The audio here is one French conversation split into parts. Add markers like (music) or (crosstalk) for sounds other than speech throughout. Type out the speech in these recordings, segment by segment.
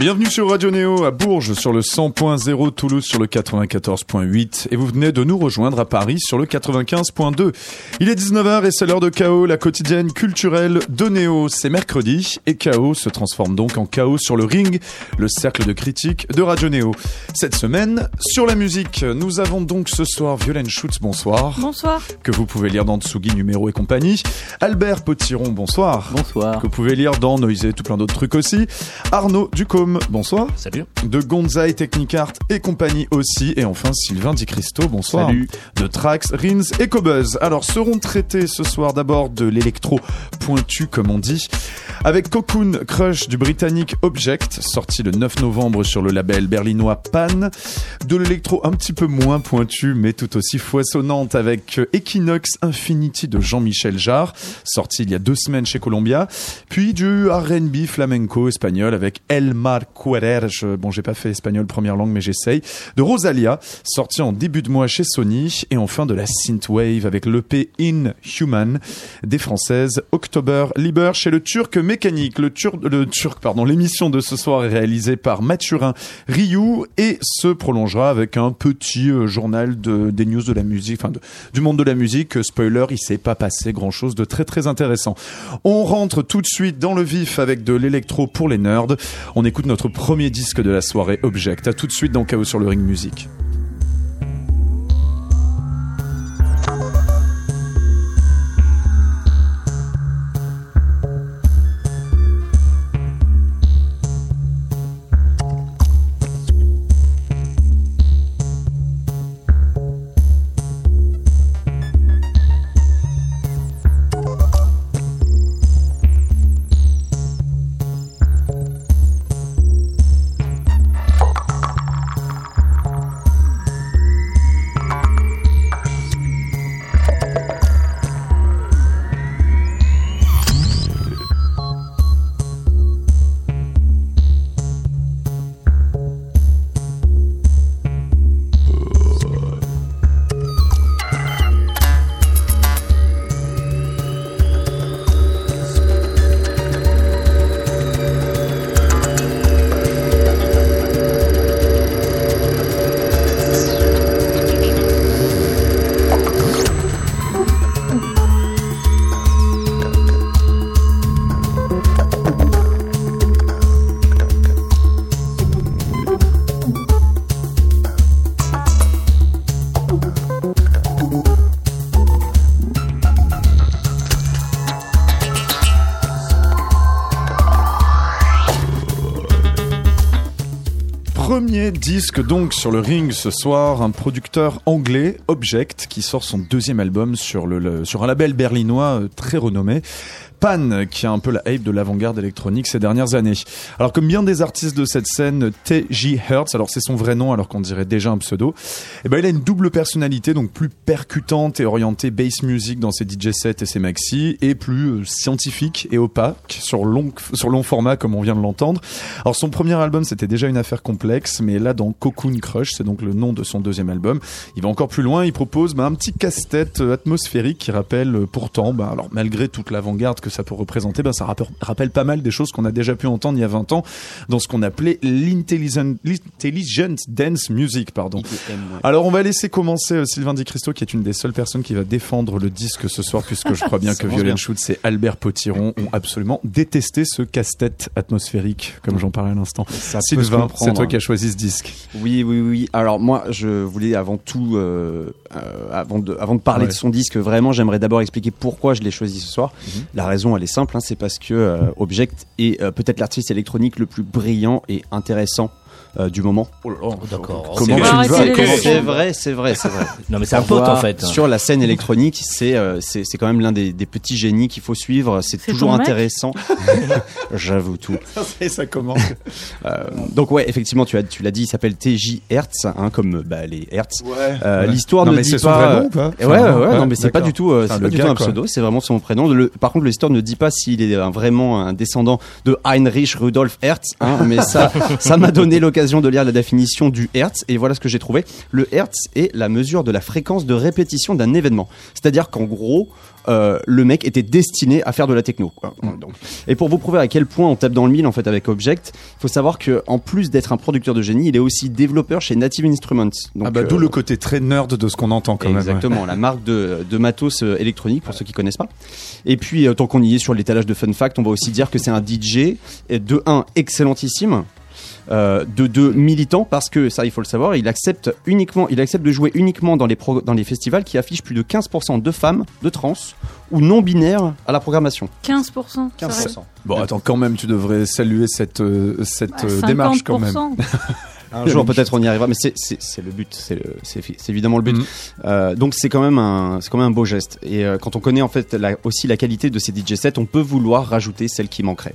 Bienvenue sur Radio Néo à Bourges sur le 100.0, Toulouse sur le 94.8 et vous venez de nous rejoindre à Paris sur le 95.2. Il est 19h et c'est l'heure de Chaos, la quotidienne culturelle de Néo. C'est mercredi et Chaos se transforme donc en Chaos sur le ring, le cercle de critique de Radio Néo. Cette semaine, sur la musique, nous avons donc ce soir Violaine Schutz, bonsoir. Bonsoir. Que vous pouvez lire dans Tsugi Numéro et compagnie. Albert Potiron, bonsoir. Bonsoir. Que vous pouvez lire dans Noisé, tout plein d'autres trucs aussi. Arnaud Bonsoir. Salut. De Gonzaï Technicart et compagnie aussi. Et enfin Sylvain Di Cristo, bonsoir. Salut. De Trax, Rins et Cobuzz. Alors seront traités ce soir d'abord de l'électro pointu comme on dit. Avec Cocoon Crush du britannique Object, sorti le 9 novembre sur le label berlinois Pan. De l'électro un petit peu moins pointu mais tout aussi foisonnante avec Equinox Infinity de Jean-Michel Jarre, sorti il y a deux semaines chez Columbia. Puis du R&B flamenco espagnol avec El Mar Je, bon j'ai pas fait espagnol première langue mais j'essaye, de Rosalia, sorti en début de mois chez Sony, et enfin de la synthwave avec l'EP Inhuman des françaises October Liber chez le Turc Mécanique. Le, Tur le Turc, pardon, l'émission de ce soir est réalisée par Mathurin Rioux et se prolongera avec un petit euh, journal de, des news de la musique, enfin du monde de la musique. Spoiler, il s'est pas passé grand chose de très très intéressant. On rentre tout de suite dans le vif avec de l'électro pour les nerds. On écoute notre premier disque de la soirée, Object. À tout de suite dans Chaos sur le Ring Music. Premier disque donc sur le ring ce soir, un producteur anglais, Object, qui sort son deuxième album sur, le, sur un label berlinois euh, très renommé. Pan, qui a un peu la hype de l'avant-garde électronique ces dernières années. Alors comme bien des artistes de cette scène, T.J. Hertz, alors c'est son vrai nom alors qu'on dirait déjà un pseudo, eh ben il a une double personnalité, donc plus percutante et orientée bass music dans ses DJ sets et ses maxi, et plus euh, scientifique et opaque sur long, sur long format comme on vient de l'entendre. Alors son premier album c'était déjà une affaire complexe, mais là dans Cocoon Crush, c'est donc le nom de son deuxième album, il va encore plus loin, il propose bah, un petit casse-tête euh, atmosphérique qui rappelle euh, pourtant, bah, alors malgré toute l'avant-garde que ça peut représenter, bah, ça rappelle, pas mal des choses qu'on a déjà pu entendre il y a 20 ans dans ce qu'on appelait l'intelligent dance music, pardon. Alors on va laisser commencer euh, Sylvain Di Cristo qui est une des seules personnes qui va défendre le disque ce soir puisque je crois bien (laughs) que bien. Schutz et Albert Potiron ont absolument détesté ce casse-tête atmosphérique comme j'en parlais à l'instant. Sylvain, c'est toi qui as choisi ce disque. Oui, oui, oui. Alors moi, je voulais avant tout, euh, euh, avant de, avant de parler Ouais. de son disque, vraiment, j'aimerais d'abord expliquer pourquoi je l'ai choisi ce soir. Mhm. La raison, elle est simple, hein, c'est parce que euh, Object est euh, peut-être l'artiste électronique le plus brillant et intéressant du moment. D'accord. Comment C'est tu vas c'est vrai, c'est vrai, c'est (laughs) vrai. Non, mais c'est un pote en fait. Sur la scène électronique, c'est euh, c'est c'est quand même l'un des, des petits génies qu'il faut suivre. C'est toujours intéressant. (laughs) J'avoue tout. (laughs) Ça commence. Euh, donc ouais, effectivement, tu as tu l'as dit, il s'appelle TJ Hertz, hein, comme bah, les Hertz. Ouais. Euh, Ouais. L'histoire Non, ne mais dit c'est son pas. vrai nom ou pas Ouais, ouais, ouais, non, mais c'est pas du tout, euh, Enfin, c'est pas du gars, tout un pseudo, c'est vraiment son prénom. Le, par contre, l'histoire ne dit pas s'il est vraiment un descendant de Heinrich Rudolf Hertz, hein, mais ça, ça m'a donné l'occasion l'occasion de lire la définition du Hertz et voilà ce que j'ai trouvé. Le Hertz est la mesure de la fréquence de répétition d'un événement. C'est-à-dire qu'en gros, euh, le mec était destiné à faire de la techno. quoi. Donc, et pour vous prouver à quel point on tape dans le mille en fait avec Object, il faut savoir que en plus d'être un producteur de génie, il est aussi développeur chez Native Instruments. Donc, ah bah, euh, d'où le côté très nerd de ce qu'on entend quand même. ouais. Exactement, la marque de, de matos euh, électronique pour ceux qui connaissent pas. Et puis euh, tant qu'on y est sur l'étalage de fun fact, on va aussi dire que c'est un DJ euh, de 1 excellentissime. Euh, de deux militant parce que ça il faut le savoir il accepte uniquement il accepte de jouer uniquement dans les pro- dans les festivals qui affichent plus de 15% de femmes de trans ou non binaires à la programmation 15%. c'est vrai. 15%. Bon, attends, quand même, tu devrais saluer cette, euh, cette Bah, euh, démarche quand même. 50%. (laughs) Un jour peut-être on y arrivera, mais c'est- le but, c'est évidemment le but. Mhm. Euh, donc c'est quand même un c'est quand même un beau geste. Et euh, quand on connaît en fait la- aussi la qualité de ces DJ sets, on peut vouloir rajouter celle qui manquerait.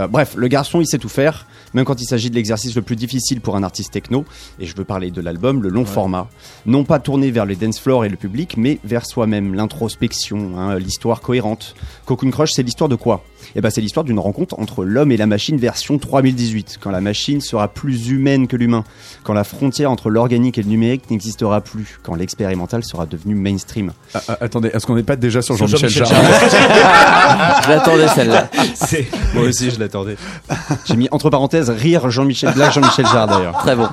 Euh, bref, le garçon il sait tout faire, même quand il s'agit de l'exercice le plus difficile pour un artiste techno. Et je veux parler de l'album, le long format, non pas tourné vers les dance floors et le public, mais vers soi-même, l'introspection, hein, l'histoire cohérente. Cocoon Crush, c'est l'histoire de quoi? Eh ben c'est l'histoire d'une rencontre entre l'homme et la machine version 3018, quand la machine sera plus humaine que l'humain, quand la frontière entre l'organique et le numérique n'existera plus, quand l'expérimental sera devenu mainstream. Ah, ah, attendez, est-ce qu'on n'est pas déjà sur Jean-Michel Jean-Michel Jarre (laughs) Je l'attendais celle-là. Moi aussi, je l'attendais. J'ai mis entre parenthèses rire Jean-Michel Jarre d'ailleurs. Très bon.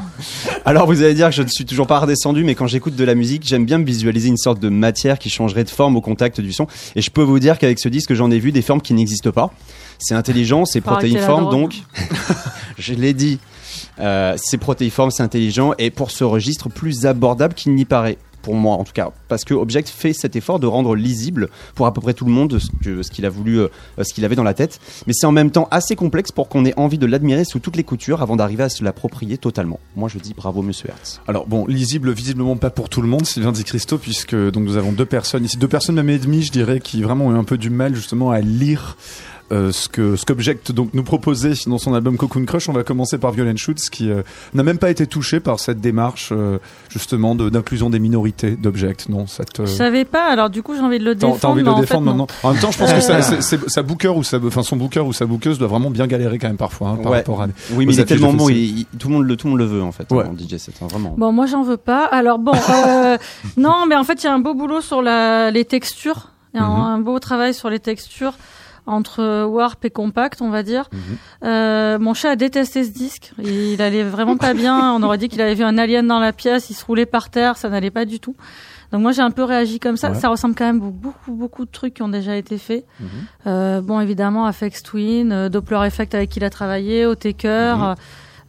Alors vous allez dire que je ne suis toujours pas redescendu, mais quand j'écoute de la musique, j'aime bien me visualiser une sorte de matière qui changerait de forme au contact du son. Et je peux vous dire qu'avec ce disque, j'en ai vu des formes qui n'existent pas. C'est intelligent, c'est protéiforme, donc (laughs) je l'ai dit. Euh, c'est protéiforme, c'est intelligent, et pour ce registre plus abordable qu'il n'y paraît. Pour moi, en tout cas, parce que Object fait cet effort de rendre lisible pour à peu près tout le monde ce qu'il a voulu, euh, ce qu'il avait dans la tête. Mais c'est en même temps assez complexe pour qu'on ait envie de l'admirer sous toutes les coutures avant d'arriver à se l'approprier totalement. Moi, je dis bravo, Monsieur Hertz. Alors bon, lisible visiblement pas pour tout le monde, Sylvain Di Christo, puisque donc nous avons deux personnes ici, deux personnes même et demie, je dirais, qui vraiment ont eu un peu du mal justement à lire euh, ce que ce qu'Object donc nous proposait dans son album Cocoon Crush. On va commencer par Violent Shoots, qui euh, n'a même pas été touché par cette démarche euh, justement de- d'inclusion des minorités d'Object. Non, cette euh, Je savais pas, alors du coup j'ai envie de le défendre. t'as envie de le défendre maintenant En même temps, je pense que ça- (laughs) c'est- sa booker ou sa, enfin son booker ou sa bookeuse doit vraiment bien galérer quand même parfois hein, par Ouais. rapport à. Oui, mais il est tellement de bon, il- il- tout, le monde le, tout le monde le veut en fait, Ouais. en DJ set, hein, vraiment. Bon, moi j'en veux pas. Alors bon, (laughs) euh, non, mais en fait il y a un beau boulot sur la, les textures. Il y a un, Mhm. un beau travail sur les textures entre warp et compact, on va dire. Mhm. Euh, mon chat a détesté ce disque. Il allait vraiment pas bien. On aurait dit qu'il avait vu un alien dans la pièce. Il se roulait par terre. Ça n'allait pas du tout. Donc moi j'ai un peu réagi comme ça. Ouais. Ça ressemble quand même beaucoup beaucoup de trucs qui ont déjà été faits. Mhm. Euh, bon évidemment Afex Twin, euh, Doppler Effect avec qui il a travaillé, au Taker. Mhm.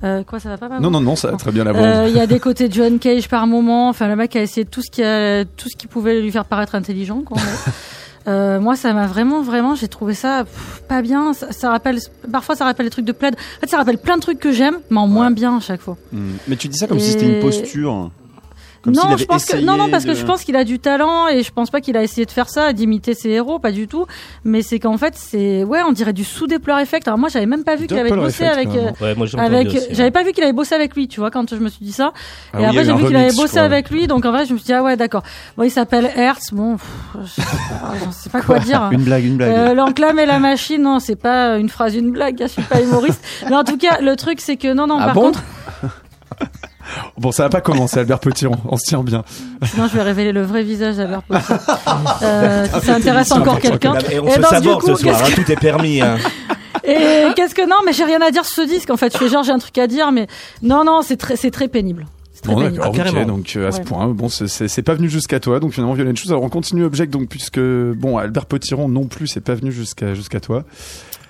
euh, quoi ça va pas Non, pardon non, non, ça va très bien la euh. Il y a des côtés de John Cage par moment. Enfin, le mec a essayé tout ce qui a, tout ce qui pouvait lui faire paraître intelligent. Quoi. (laughs) Euh, moi, ça m'a vraiment, vraiment, j'ai trouvé ça pff, pas bien. Ça, ça rappelle, parfois, ça rappelle les trucs de plaid. En fait, ça rappelle plein de trucs que j'aime, mais en moins bien à chaque fois. Mm. Mais tu dis ça comme si c'était une posture. Comme non, avait je pense que non, non, parce de- que je pense qu'il a du talent et je pense pas qu'il a essayé de faire ça, d'imiter ses héros, pas du tout. Mais c'est qu'en fait, c'est ouais, on dirait du sous-Deploy Effect. Alors moi, j'avais même pas vu qu'il avait bossé Effect, avec. euh, Ouais, moi avec, ouais. j'avais pas vu qu'il avait bossé avec lui, tu vois, quand je me suis dit ça. Ah et oui, après, j'ai vu qu'il avait bossé avec lui, donc en vrai, je me suis dit, ah ouais, d'accord. Bon, il s'appelle Hertz, bon, pff, je sais pas, (laughs) je sais pas quoi dire. Une blague, une blague. Euh, L'enclame et la machine, non, c'est pas une phrase, une blague, je suis pas humoriste. Mais en tout cas, le truc, c'est que non, non, Ah par bon contre, (laughs) Bon, ça va pas commencer, Albert Petit, on, (laughs) on se tient bien. sinon je vais révéler le vrai visage d'Albert (laughs) Potier. Euh, si ça intéresse encore quelqu'un. Et on Et se donc, saborde coup, ce soir, hein, tout est permis. hein. (laughs) Et qu'est-ce que non, mais j'ai rien à dire sur ce disque. En fait, je fais genre j'ai un truc à dire, mais non, non, c'est très, c'est très pénible. Bon, d'accord, Ah, carrément. ok, donc euh, à ce Ouais. point, bon, c'est- pas venu jusqu'à toi, donc finalement, Violent Chose. Alors, on continue Object, donc, puisque, bon, Albert Potiron non plus, c'est pas venu jusqu'à jusqu'à toi.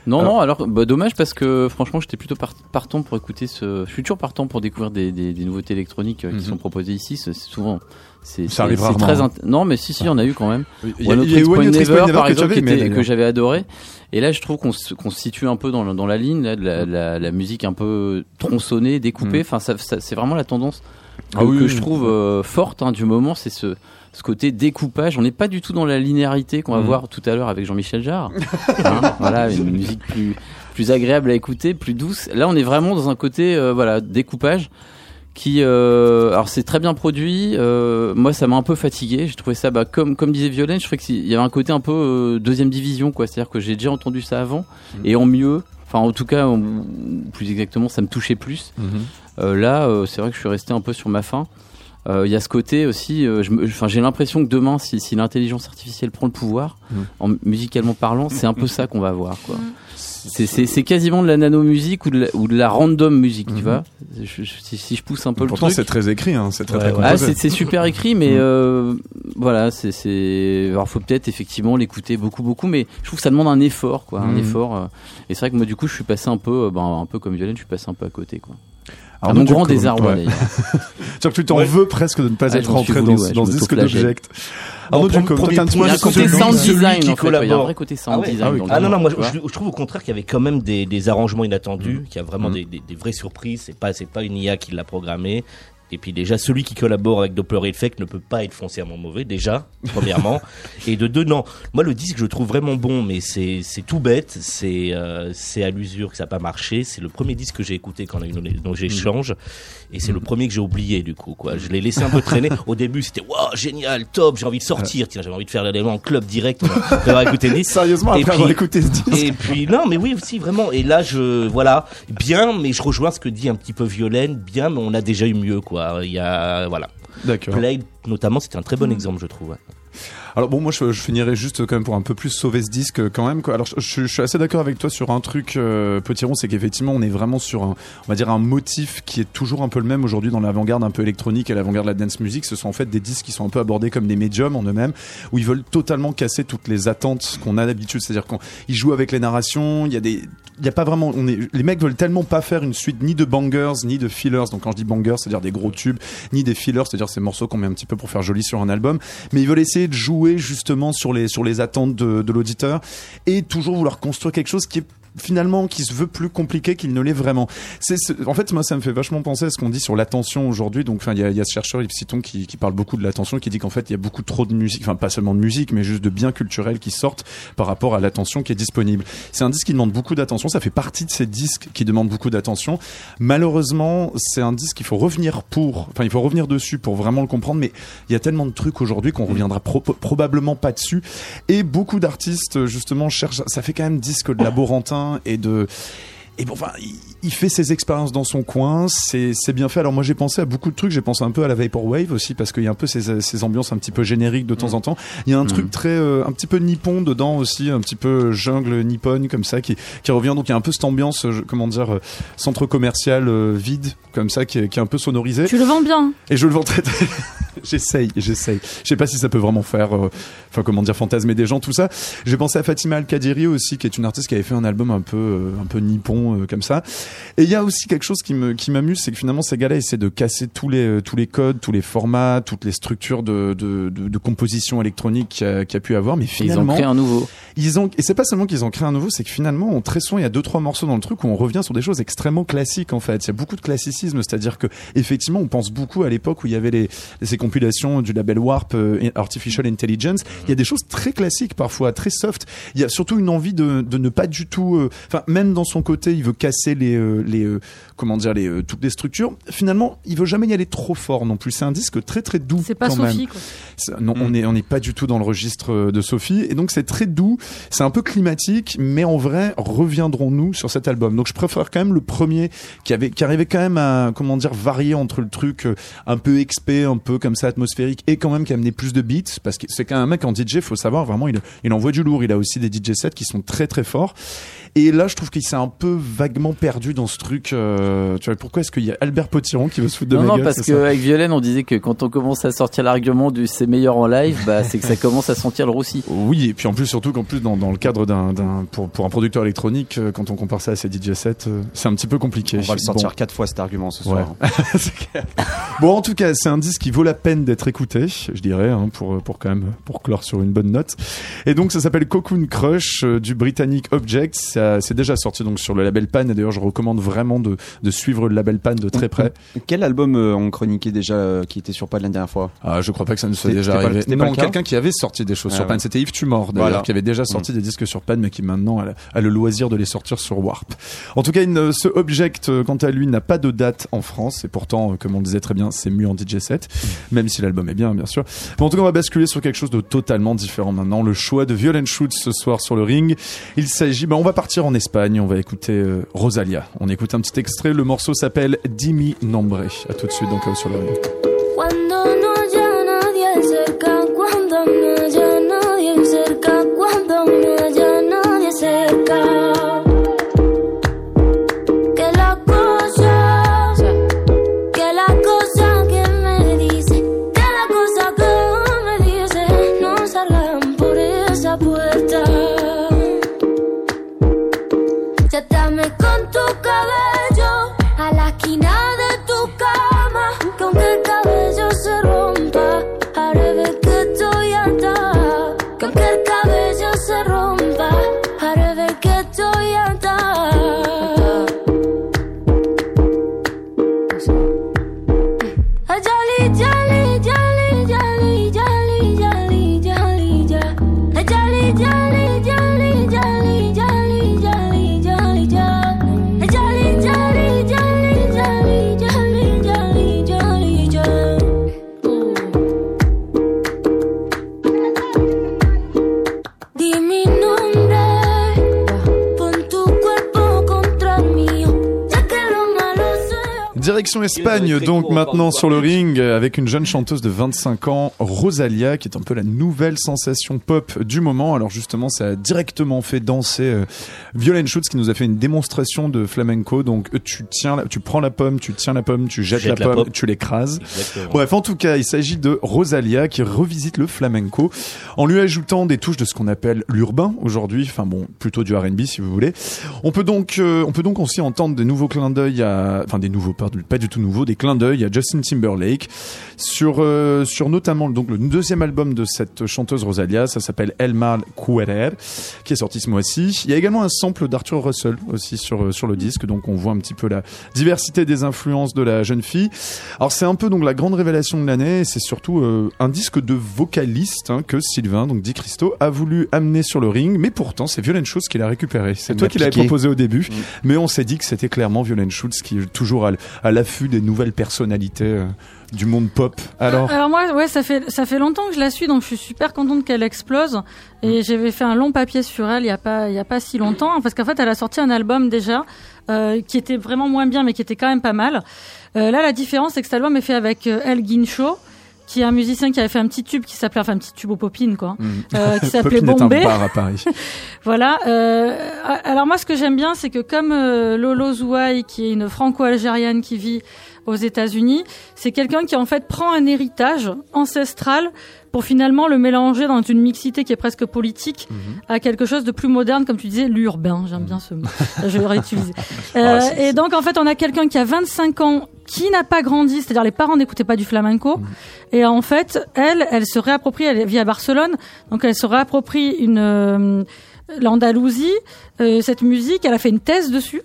Non, Alors- non, alors bah, dommage parce que franchement j'étais plutôt par- partant pour écouter ce. Je suis toujours partant pour découvrir des, des, des nouveautés électroniques euh, Mhm. qui sont proposées ici. C'est souvent. C'est très hein. int- Non, mais si, si, il y en a eu quand même. Il One Hot eu Tricks Point One Hot Tricks Never, Point par que exemple, qui était- que j'avais adoré. Et là, je trouve qu'on se, se situe un peu dans, dans la ligne là, de la, la, la musique un peu tronçonnée, découpée. Mhm. Enfin, ça, ça- c'est vraiment la tendance que, Ah oui, que oui, je trouve euh, forte hein, du moment. C'est ce, ce côté découpage. On n'est pas du tout dans la linéarité qu'on va Mhm. voir tout à l'heure avec Jean-Michel Jarre. (laughs) Hein, voilà, une musique plus plus agréable à écouter, plus douce. Là, on est vraiment dans un côté euh, voilà découpage qui euh, alors c'est très bien produit. Euh, moi, ça m'a un peu fatigué. J'ai trouvé ça bah, comme comme disait Violaine, je trouvais qu'il y avait un côté un peu euh, deuxième division quoi. C'est-à-dire que j'ai déjà entendu ça avant Mhm. et en mieux. Enfin, en tout cas, plus exactement, ça me touchait plus. Mhm. Euh, là, c'est vrai que je suis resté un peu sur ma faim. Euh, Il y a ce côté aussi, euh, j'ai l'impression que demain, si, si l'intelligence artificielle prend le pouvoir, Mhm. en musicalement parlant, c'est un peu ça qu'on va avoir. Quoi. Mhm. C'est- quasiment de la nano-musique ou, de la- ou de la random musique, tu vois. Je- je- si, si je pousse un peu le Pourtant, truc. c'est très écrit, hein, c'est très Ouais, très ouais. Ah, c'est super écrit, mais euh, voilà, c'est c'est. Alors, faut peut-être effectivement l'écouter beaucoup, beaucoup, mais je trouve que ça demande un effort, quoi, un effort. euh. Et c'est vrai que moi, du coup, je suis passé un peu, euh, ben, un peu comme Violaine, je suis passé un peu à côté, quoi. À Arnaud mon grand désarroi, ouais. d'ailleurs. (laughs) Tu t'en Ouais. veux presque de ne pas Ouais, être rentré voulu, dans, ouais, dans ce disque d'object. Toi, premier t'as un petit Il y a un peu point, côté celui- sound celui design, qui en fait. quoi. Il y a un vrai côté Ah sound ouais. design. Ah oui. Ah non, non, moi tu je, trouve au contraire qu'il y avait quand même des, des arrangements inattendus, qu'il y a vraiment Mhm. des, des- des vraies surprises. C'est pas, c'est pas une IA qui l'a programmé. Et puis déjà, celui qui collabore avec Doppler Effect ne peut pas être foncièrement mauvais, déjà, (laughs) premièrement. Et de deux, non. Moi, le disque, je le trouve vraiment bon, mais c'est, tout bête. C'est, euh, à l'usure que ça n'a pas marché. C'est le premier disque que j'ai écouté quand on a eu nos, nos échanges. Et c'est le premier que j'ai oublié, du coup, quoi. Je l'ai laissé un peu traîner. (laughs) Au début, c'était, waouh, génial, top, j'ai envie de sortir. Tiens, j'avais envie de faire l'élément en club direct, d'avoir écouté le disque. Sérieusement, Et après puis- avoir écouté ce (laughs) disque. Et puis non, mais oui aussi vraiment. Et là, je voilà bien, mais je rejoins ce que dit un petit peu Violaine. Bien, mais on a déjà eu mieux quoi. Il y a voilà. D'accord. Play notamment, c'était un très bon exemple, je trouve. ouais. Alors bon, moi je, je finirais juste quand même pour un peu plus sauver ce disque euh, quand même. Alors je, suis assez d'accord avec toi sur un truc, euh, Petit Rond, c'est qu'effectivement on est vraiment sur un, on va dire un motif qui est toujours un peu le même aujourd'hui dans l'avant-garde un peu électronique et l'avant-garde de la dance music. Ce sont en fait des disques qui sont un peu abordés comme des médiums en eux-mêmes, où ils veulent totalement casser toutes les attentes qu'on a d'habitude. C'est-à-dire qu'ils jouent avec les narrations. Il y a des, il y a pas vraiment, les mecs veulent tellement pas faire une suite ni de bangers ni de fillers. Donc quand je dis bangers, c'est-à-dire des gros tubes, ni des fillers, c'est-à-dire ces morceaux qu'on met un petit peu pour faire joli sur un album mais ils veulent essayer de jouer justement sur les sur les attentes de, de l'auditeur et toujours vouloir construire quelque chose qui est finalement qui se veut plus compliqué qu'il ne l'est vraiment. C'est en fait moi ça me fait vachement penser à ce qu'on dit sur l'attention aujourd'hui. Donc enfin il y a, il y a ce chercheur Yves Citon qui, qui parle beaucoup de l'attention qui dit qu'en fait il y a beaucoup trop de musique, enfin pas seulement de musique mais juste de biens culturels qui sortent par rapport à l'attention qui est disponible. C'est un disque qui demande beaucoup d'attention, ça fait partie de ces disques qui demandent beaucoup d'attention. Malheureusement, c'est un disque qu'il faut revenir pour, enfin il faut revenir dessus pour vraiment le comprendre mais il y a tellement de trucs aujourd'hui qu'on reviendra pro- probablement pas dessus. Et beaucoup d'artistes justement cherchent. Ça fait quand même disque de laborantin et de. Et bon, enfin, il, fait ses expériences dans son coin, c'est c'est bien fait. Alors moi j'ai pensé à beaucoup de trucs, j'ai pensé un peu à la Vaporwave aussi parce qu'il y a un peu ces, ces ambiances un petit peu génériques de temps en temps. Il y a un truc très euh, un petit peu nippon dedans aussi, un petit peu jungle nippon comme ça qui qui revient. Donc il y a un peu cette ambiance, euh, comment dire, euh, centre commercial euh, vide comme ça qui est, qui est un peu sonorisé. Tu le vends bien. Et je le vends très très. J'essaye, j'essaye. Je sais pas si ça peut vraiment faire, euh, enfin comment dire, fantasmer des gens, tout ça. J'ai pensé à Fatima Al Qadiri aussi, qui est une artiste qui avait fait un album un peu, euh, un peu nippon euh, comme ça. Et il y a aussi quelque chose qui me, qui m'amuse, c'est que finalement ces gars-là essaient de casser tous les, euh, tous les codes, tous les formats, toutes les structures de, de, de, de composition électronique qu'il y a, qu'il y a pu avoir. Mais Ils finalement, ont créé un nouveau. ils ont et c'est pas seulement qu'ils ont créé un nouveau, c'est que finalement on très souvent il y a deux trois morceaux dans le truc où on revient sur des choses extrêmement classiques en fait. Il y a beaucoup de classicisme, c'est-à-dire que effectivement on pense beaucoup à l'époque où il y avait les ces du label Warp euh, Artificial Intelligence. Il y a des choses très classiques parfois, très soft. Il y a surtout une envie de, de ne pas du tout, euh, enfin même dans son côté il veut casser les euh, les euh, comment dire les euh, toutes les structures. Finalement il veut jamais y aller trop fort non plus. C'est un disque très très doux. C'est pas quand même. Sophie, quoi. Non, Mm. on est on n'est pas du tout dans le registre de Sophie et donc c'est très doux, c'est un peu climatique, mais en vrai reviendrons-nous sur cet album. Donc je préfère quand même le premier qui avait qui arrivait quand même à comment dire varier entre le truc un peu expé, un peu comme atmosphérique et quand même qui amenait plus de beats parce que c'est quand même un mec en DJ, faut savoir vraiment il il envoie du lourd, il a aussi des DJ sets qui sont très très forts. Et là, je trouve qu'il s'est un peu vaguement perdu dans ce truc. euh, tu vois, pourquoi est-ce qu'il y a Albert Potiron qui veut se foutre de Non, ma non, gueule parce c'est ça qu'avec Violaine, on disait que quand on commence à sortir l'argument du c'est meilleur en live, bah, c'est que ça commence à sentir le roussi. (laughs) Oui, et puis en plus, surtout qu'en plus, dans, dans le cadre d'un, d'un pour, pour un producteur électronique, euh, quand on compare ça à ses DJ sets, euh, c'est un petit peu compliqué. On va le sortir Bon. quatre fois cet argument ce Ouais. soir. (laughs) C'est clair. bon, en tout cas, c'est un disque qui vaut la peine d'être écouté, je dirais, hein, pour, pour quand même, pour clore sur une bonne note. Et donc, ça s'appelle Cocoon Crush euh, du britannique Object. Ça, c'est déjà sorti donc sur le label Pan. Et d'ailleurs, je recommande vraiment de, de suivre le label Pan de très près. Quel album euh, on chroniquait déjà euh, qui était sur pas la dernière fois? Ah, je crois pas que ça ne soit déjà arrivé. pas non, quelqu'un qui avait sorti des choses Ah sur ouais. Pan, c'était Yves Tumor d'ailleurs, Voilà. qui avait déjà sorti des disques sur Pan, mais qui maintenant a, le loisir de les sortir sur Warp. En tout cas, une- ce Object, euh, quant à lui, n'a pas de date en France, et pourtant, euh, comme on le disait très bien, c'est mieux en DJ set, même si l'album est bien, bien sûr. Mais en tout cas, on va basculer sur quelque chose de totalement différent maintenant. Le choix de Violent Shoot ce soir sur le ring. Il s'agit, ben, on va partir partir en Espagne. On va écouter euh, Rosalia. On écoute un petit extrait. Le morceau s'appelle Dimi Nombre. À tout de suite donc sur le ring. Direction Espagne, donc maintenant sur le ring, avec une jeune chanteuse de 25 ans, Rosalia, qui est un peu la nouvelle sensation pop du moment. Alors justement, ça a directement fait danser euh, Violaine Schutz, qui nous a fait une démonstration de flamenco. Donc tu tiens, la- tu prends la pomme, tu tiens la pomme, tu jettes Jette la la pomme, pomme. tu l'écrases. Bref, en tout cas, il s'agit de Rosalia qui revisite le flamenco en lui ajoutant des touches de ce qu'on appelle l'urbain aujourd'hui, enfin bon, plutôt du R&B si vous voulez. On peut donc, euh, on peut donc aussi entendre des nouveaux clins d'œil à, enfin des nouveaux, pas, pas du tout nouveaux, des clins d'œil à Justin Timberlake sur euh, sur notamment donc le deuxième album de cette chanteuse Rosalia, ça s'appelle El Mal Querer, qui est sorti ce mois-ci. Il y a également un sample d'Arthur Russell aussi sur euh, sur le disque, donc on voit un petit peu la diversité des influences de la jeune fille. Alors c'est un peu donc la grande révélation de l'année, c'est surtout euh, un disque de vocaliste hein, que Sylvain, donc Di Christo, a voulu amener sur le ring, mais pourtant c'est Violaine Schultz qui l'a récupéré. C'est toi qui l'avais proposé au début, mais on s'est dit que c'était clairement Violaine Schultz qui est toujours à, l- à l'affût des nouvelles personnalités euh, du monde pop. Alors, Alors moi, ouais, ça fait ça fait longtemps que je la suis, donc je suis super contente qu'elle explose. Et j'avais fait un long papier sur elle il y a pas il y a pas si longtemps, parce qu'en fait, elle a sorti un album déjà euh, qui était vraiment moins bien, mais qui était quand même pas mal. Euh, là, la différence, c'est que cet album est fait avec euh, El Guincho qui est un musicien qui avait fait un petit tube qui s'appelait enfin un petit tube aux popines quoi euh, (laughs) qui s'appelait est un Bombay bar à Paris. (laughs) voilà. Euh, alors moi, ce que j'aime bien, c'est que comme euh, Lolo Zouaï, qui est une franco-algérienne qui vit aux États-Unis, c'est quelqu'un qui en fait prend un héritage ancestral pour finalement le mélanger dans une mixité qui est presque politique à quelque chose de plus moderne, comme tu disais, l'urbain. J'aime bien ce mot. Je vais réutiliser. (laughs) Euh, et donc en fait, on a quelqu'un qui a 25 ans, qui n'a pas grandi, c'est-à-dire les parents n'écoutaient pas du flamenco. Et en fait, elle, elle se réapproprie, elle vit à Barcelone, donc elle se réapproprie une euh, l'Andalousie, euh, cette musique, elle a fait une thèse dessus.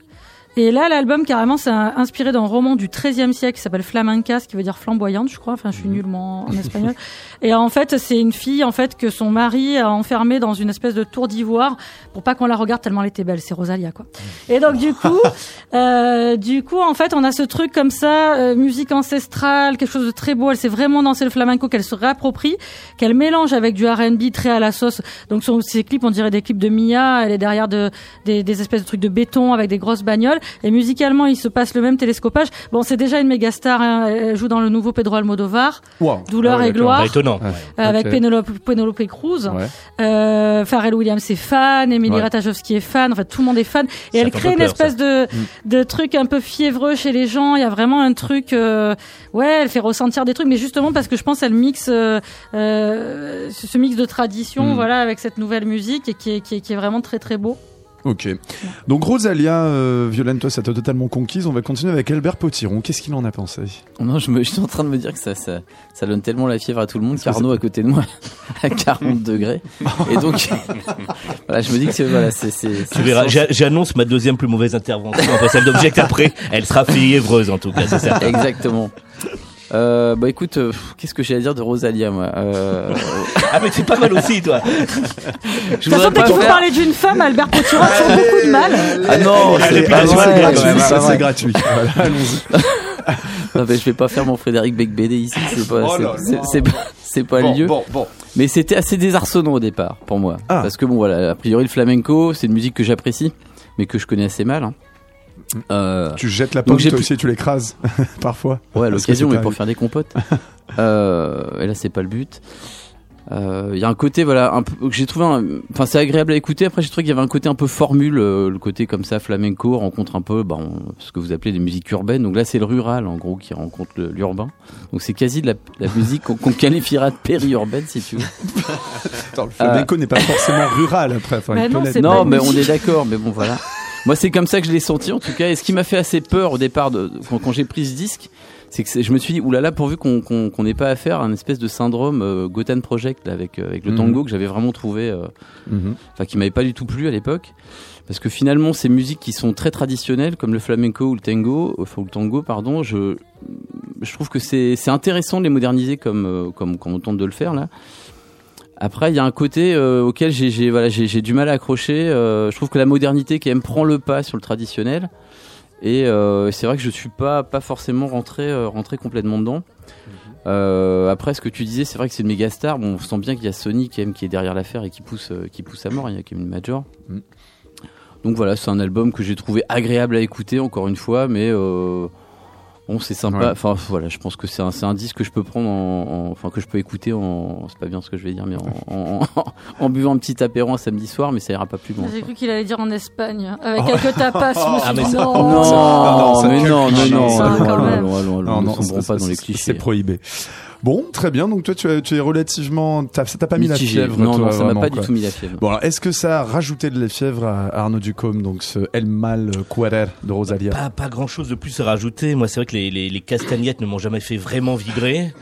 Et là, l'album, carrément, c'est inspiré d'un roman du XIIIe siècle qui s'appelle Flamenca, ce qui veut dire flamboyante, je crois. Enfin, je suis nulle moi, en (laughs) espagnol. Et en fait, c'est une fille, en fait, que son mari a enfermée dans une espèce de tour d'ivoire pour pas qu'on la regarde tellement elle était belle. C'est Rosalia, quoi. Et donc, du coup, (laughs) euh, du coup, en fait, on a ce truc comme ça, euh, musique ancestrale, quelque chose de très beau. Elle sait vraiment danser le flamenco, qu'elle se réapproprie, qu'elle mélange avec du R&B très à la sauce. Donc, son, ses clips, on dirait des clips de Mia. Elle est derrière de, des, des espèces de trucs de béton avec des grosses bagnoles. Et musicalement, il se passe le même télescopage. Bon, c'est déjà une méga star. Hein. Elle joue dans le nouveau Pedro Almodovar, Wow. Douleur Ah ouais, et gloire, Pas étonnant. Ouais. euh, avec. Penelope, Penelope Cruz. Ouais. Euh, Pharrell Williams est fan, Emily Ouais. Ratajkowski est fan, enfin tout le monde est fan. Et Ça elle crée une peur, espèce de, Mm. de truc un peu fiévreux chez les gens. Il y a vraiment un truc, euh, ouais, elle fait ressentir des trucs, mais justement parce que je pense elle mixe euh, euh, ce ce mix de tradition, Mm. voilà, avec cette nouvelle musique et qui est, qui est, qui est vraiment très très beau. Ok. Donc Rosalia, euh, Violaine, toi, ça t'a totalement conquise. On va continuer avec Albert Potiron. Qu'est-ce qu'il en a pensé? Non, je, me, je suis en train de me dire que ça, ça, ça donne tellement la fièvre à tout le monde qu'Arnaud à côté de moi (laughs) à 40 degrés. Et donc, (laughs) voilà, je me dis que c'est, voilà, c'est, Tu verras, j'a- j'annonce ma deuxième plus mauvaise intervention après celle d'Object après. Elle sera fiévreuse en tout cas, c'est certain. Exactement. Euh, bah écoute, euh, qu'est-ce que j'ai à dire de Rosalia, moi euh, Ah mais c'est pas mal aussi toi. Je De toute façon, dès qu'il faut parler d'une femme, Albert Potiron a beaucoup de mal. Ah non, c'est gratuit, vrai. c'est gratuit. Voilà, allons-y. (laughs) Non, mais je vais pas faire mon Frédéric Becbédé ici, c'est pas, Oh c'est- c'est, pas, le lieu. bon, bon. Mais c'était assez désarçonnant au départ pour moi. Ah. Parce que bon voilà, a priori le flamenco, c'est une musique que j'apprécie. mais que je connais assez mal. hein. Euh, Tu jettes la pomme, toi aussi, tu l'écrases, (laughs) parfois. Ouais, l'occasion, mais pour faire des compotes. (laughs) euh, et là, c'est pas le but. Euh, Il y a un côté, voilà, un peu, que j'ai trouvé, un- enfin, c'est agréable à écouter. Après, j'ai trouvé qu'il y avait un côté un peu formule, euh, le côté comme ça, flamenco rencontre un peu, bah, on- ce que vous appelez des musiques urbaines. Donc là, c'est le rural, en gros, qui rencontre l'urbain. Donc c'est quasi de la, la musique qu'on qualifiera de périurbaine, si tu veux. (laughs) Attends, le flamenco n'est pas forcément rural après. Enfin, Bah il peut non, Non, mais on est d'accord, mais bon, voilà. Moi, c'est comme ça que je l'ai senti, en tout cas. Et ce qui m'a fait assez peur au départ, de, quand, quand j'ai pris ce disque, c'est que je me suis dit, oulala, pourvu qu'on n'ait pas affaire à un espèce de syndrome euh, Gotham Project là, avec, euh, avec le Mhm. tango que j'avais vraiment trouvé, euh, Mhm. enfin, qui m'avait pas du tout plu à l'époque. Parce que finalement, ces musiques qui sont très traditionnelles, comme le flamenco ou le tango, enfin, ou le tango, pardon, je, je trouve que c'est c'est intéressant de les moderniser comme, euh, comme, comme on tente de le faire là. Après, il y a un côté euh, auquel j'ai voilà, du mal à accrocher. Euh, je trouve que la modernité quand même prend le pas sur le traditionnel. Et euh, c'est vrai que je suis pas pas forcément rentré rentré complètement dedans. Euh, après, ce que tu disais, c'est vrai que c'est une méga star. Bon, on sent bien qu'il y a Sony quand même qui est derrière l'affaire et qui pousse euh, qui pousse à mort. Il y a quand même une major. Mm. Donc voilà, c'est un album que j'ai trouvé agréable à écouter encore une fois, mais euh, bon, c'est sympa. Ouais. Enfin voilà, je pense que c'est un, c'est un disque que je peux prendre, en, en- enfin que je peux écouter en, c'est pas bien ce que je vais dire, mais en, en, en- (laughs) en buvant un petit apéro un samedi soir, mais ça ira pas plus loin. J'ai cru qu'il allait dire en Espagne, avec quelques tapas. Je me suis Ah, mais dit ça- non. Non, non, ça mais que non, le mais cliché, non, ça, allons, quand allons, même. allons, allons, Non, ne non, sombrons c'est- pas dans les c'est- clichés. C'est prohibé. Bon, très bien. Donc toi, tu, as- tu es relativement. t'as- Ça t'a pas mis Mitigé. la fièvre Non, toi, non, ça m'a vraiment, pas quoi. du tout mis la fièvre. Bon, alors, est-ce que ça a rajouté de la fièvre à Arnaud Ducombe, donc ce El Mal Querer de Rosalia? Pas, pas grand chose de plus à rajouter. Moi, c'est vrai que les, les, les castagnettes ne m'ont jamais fait vraiment vibrer.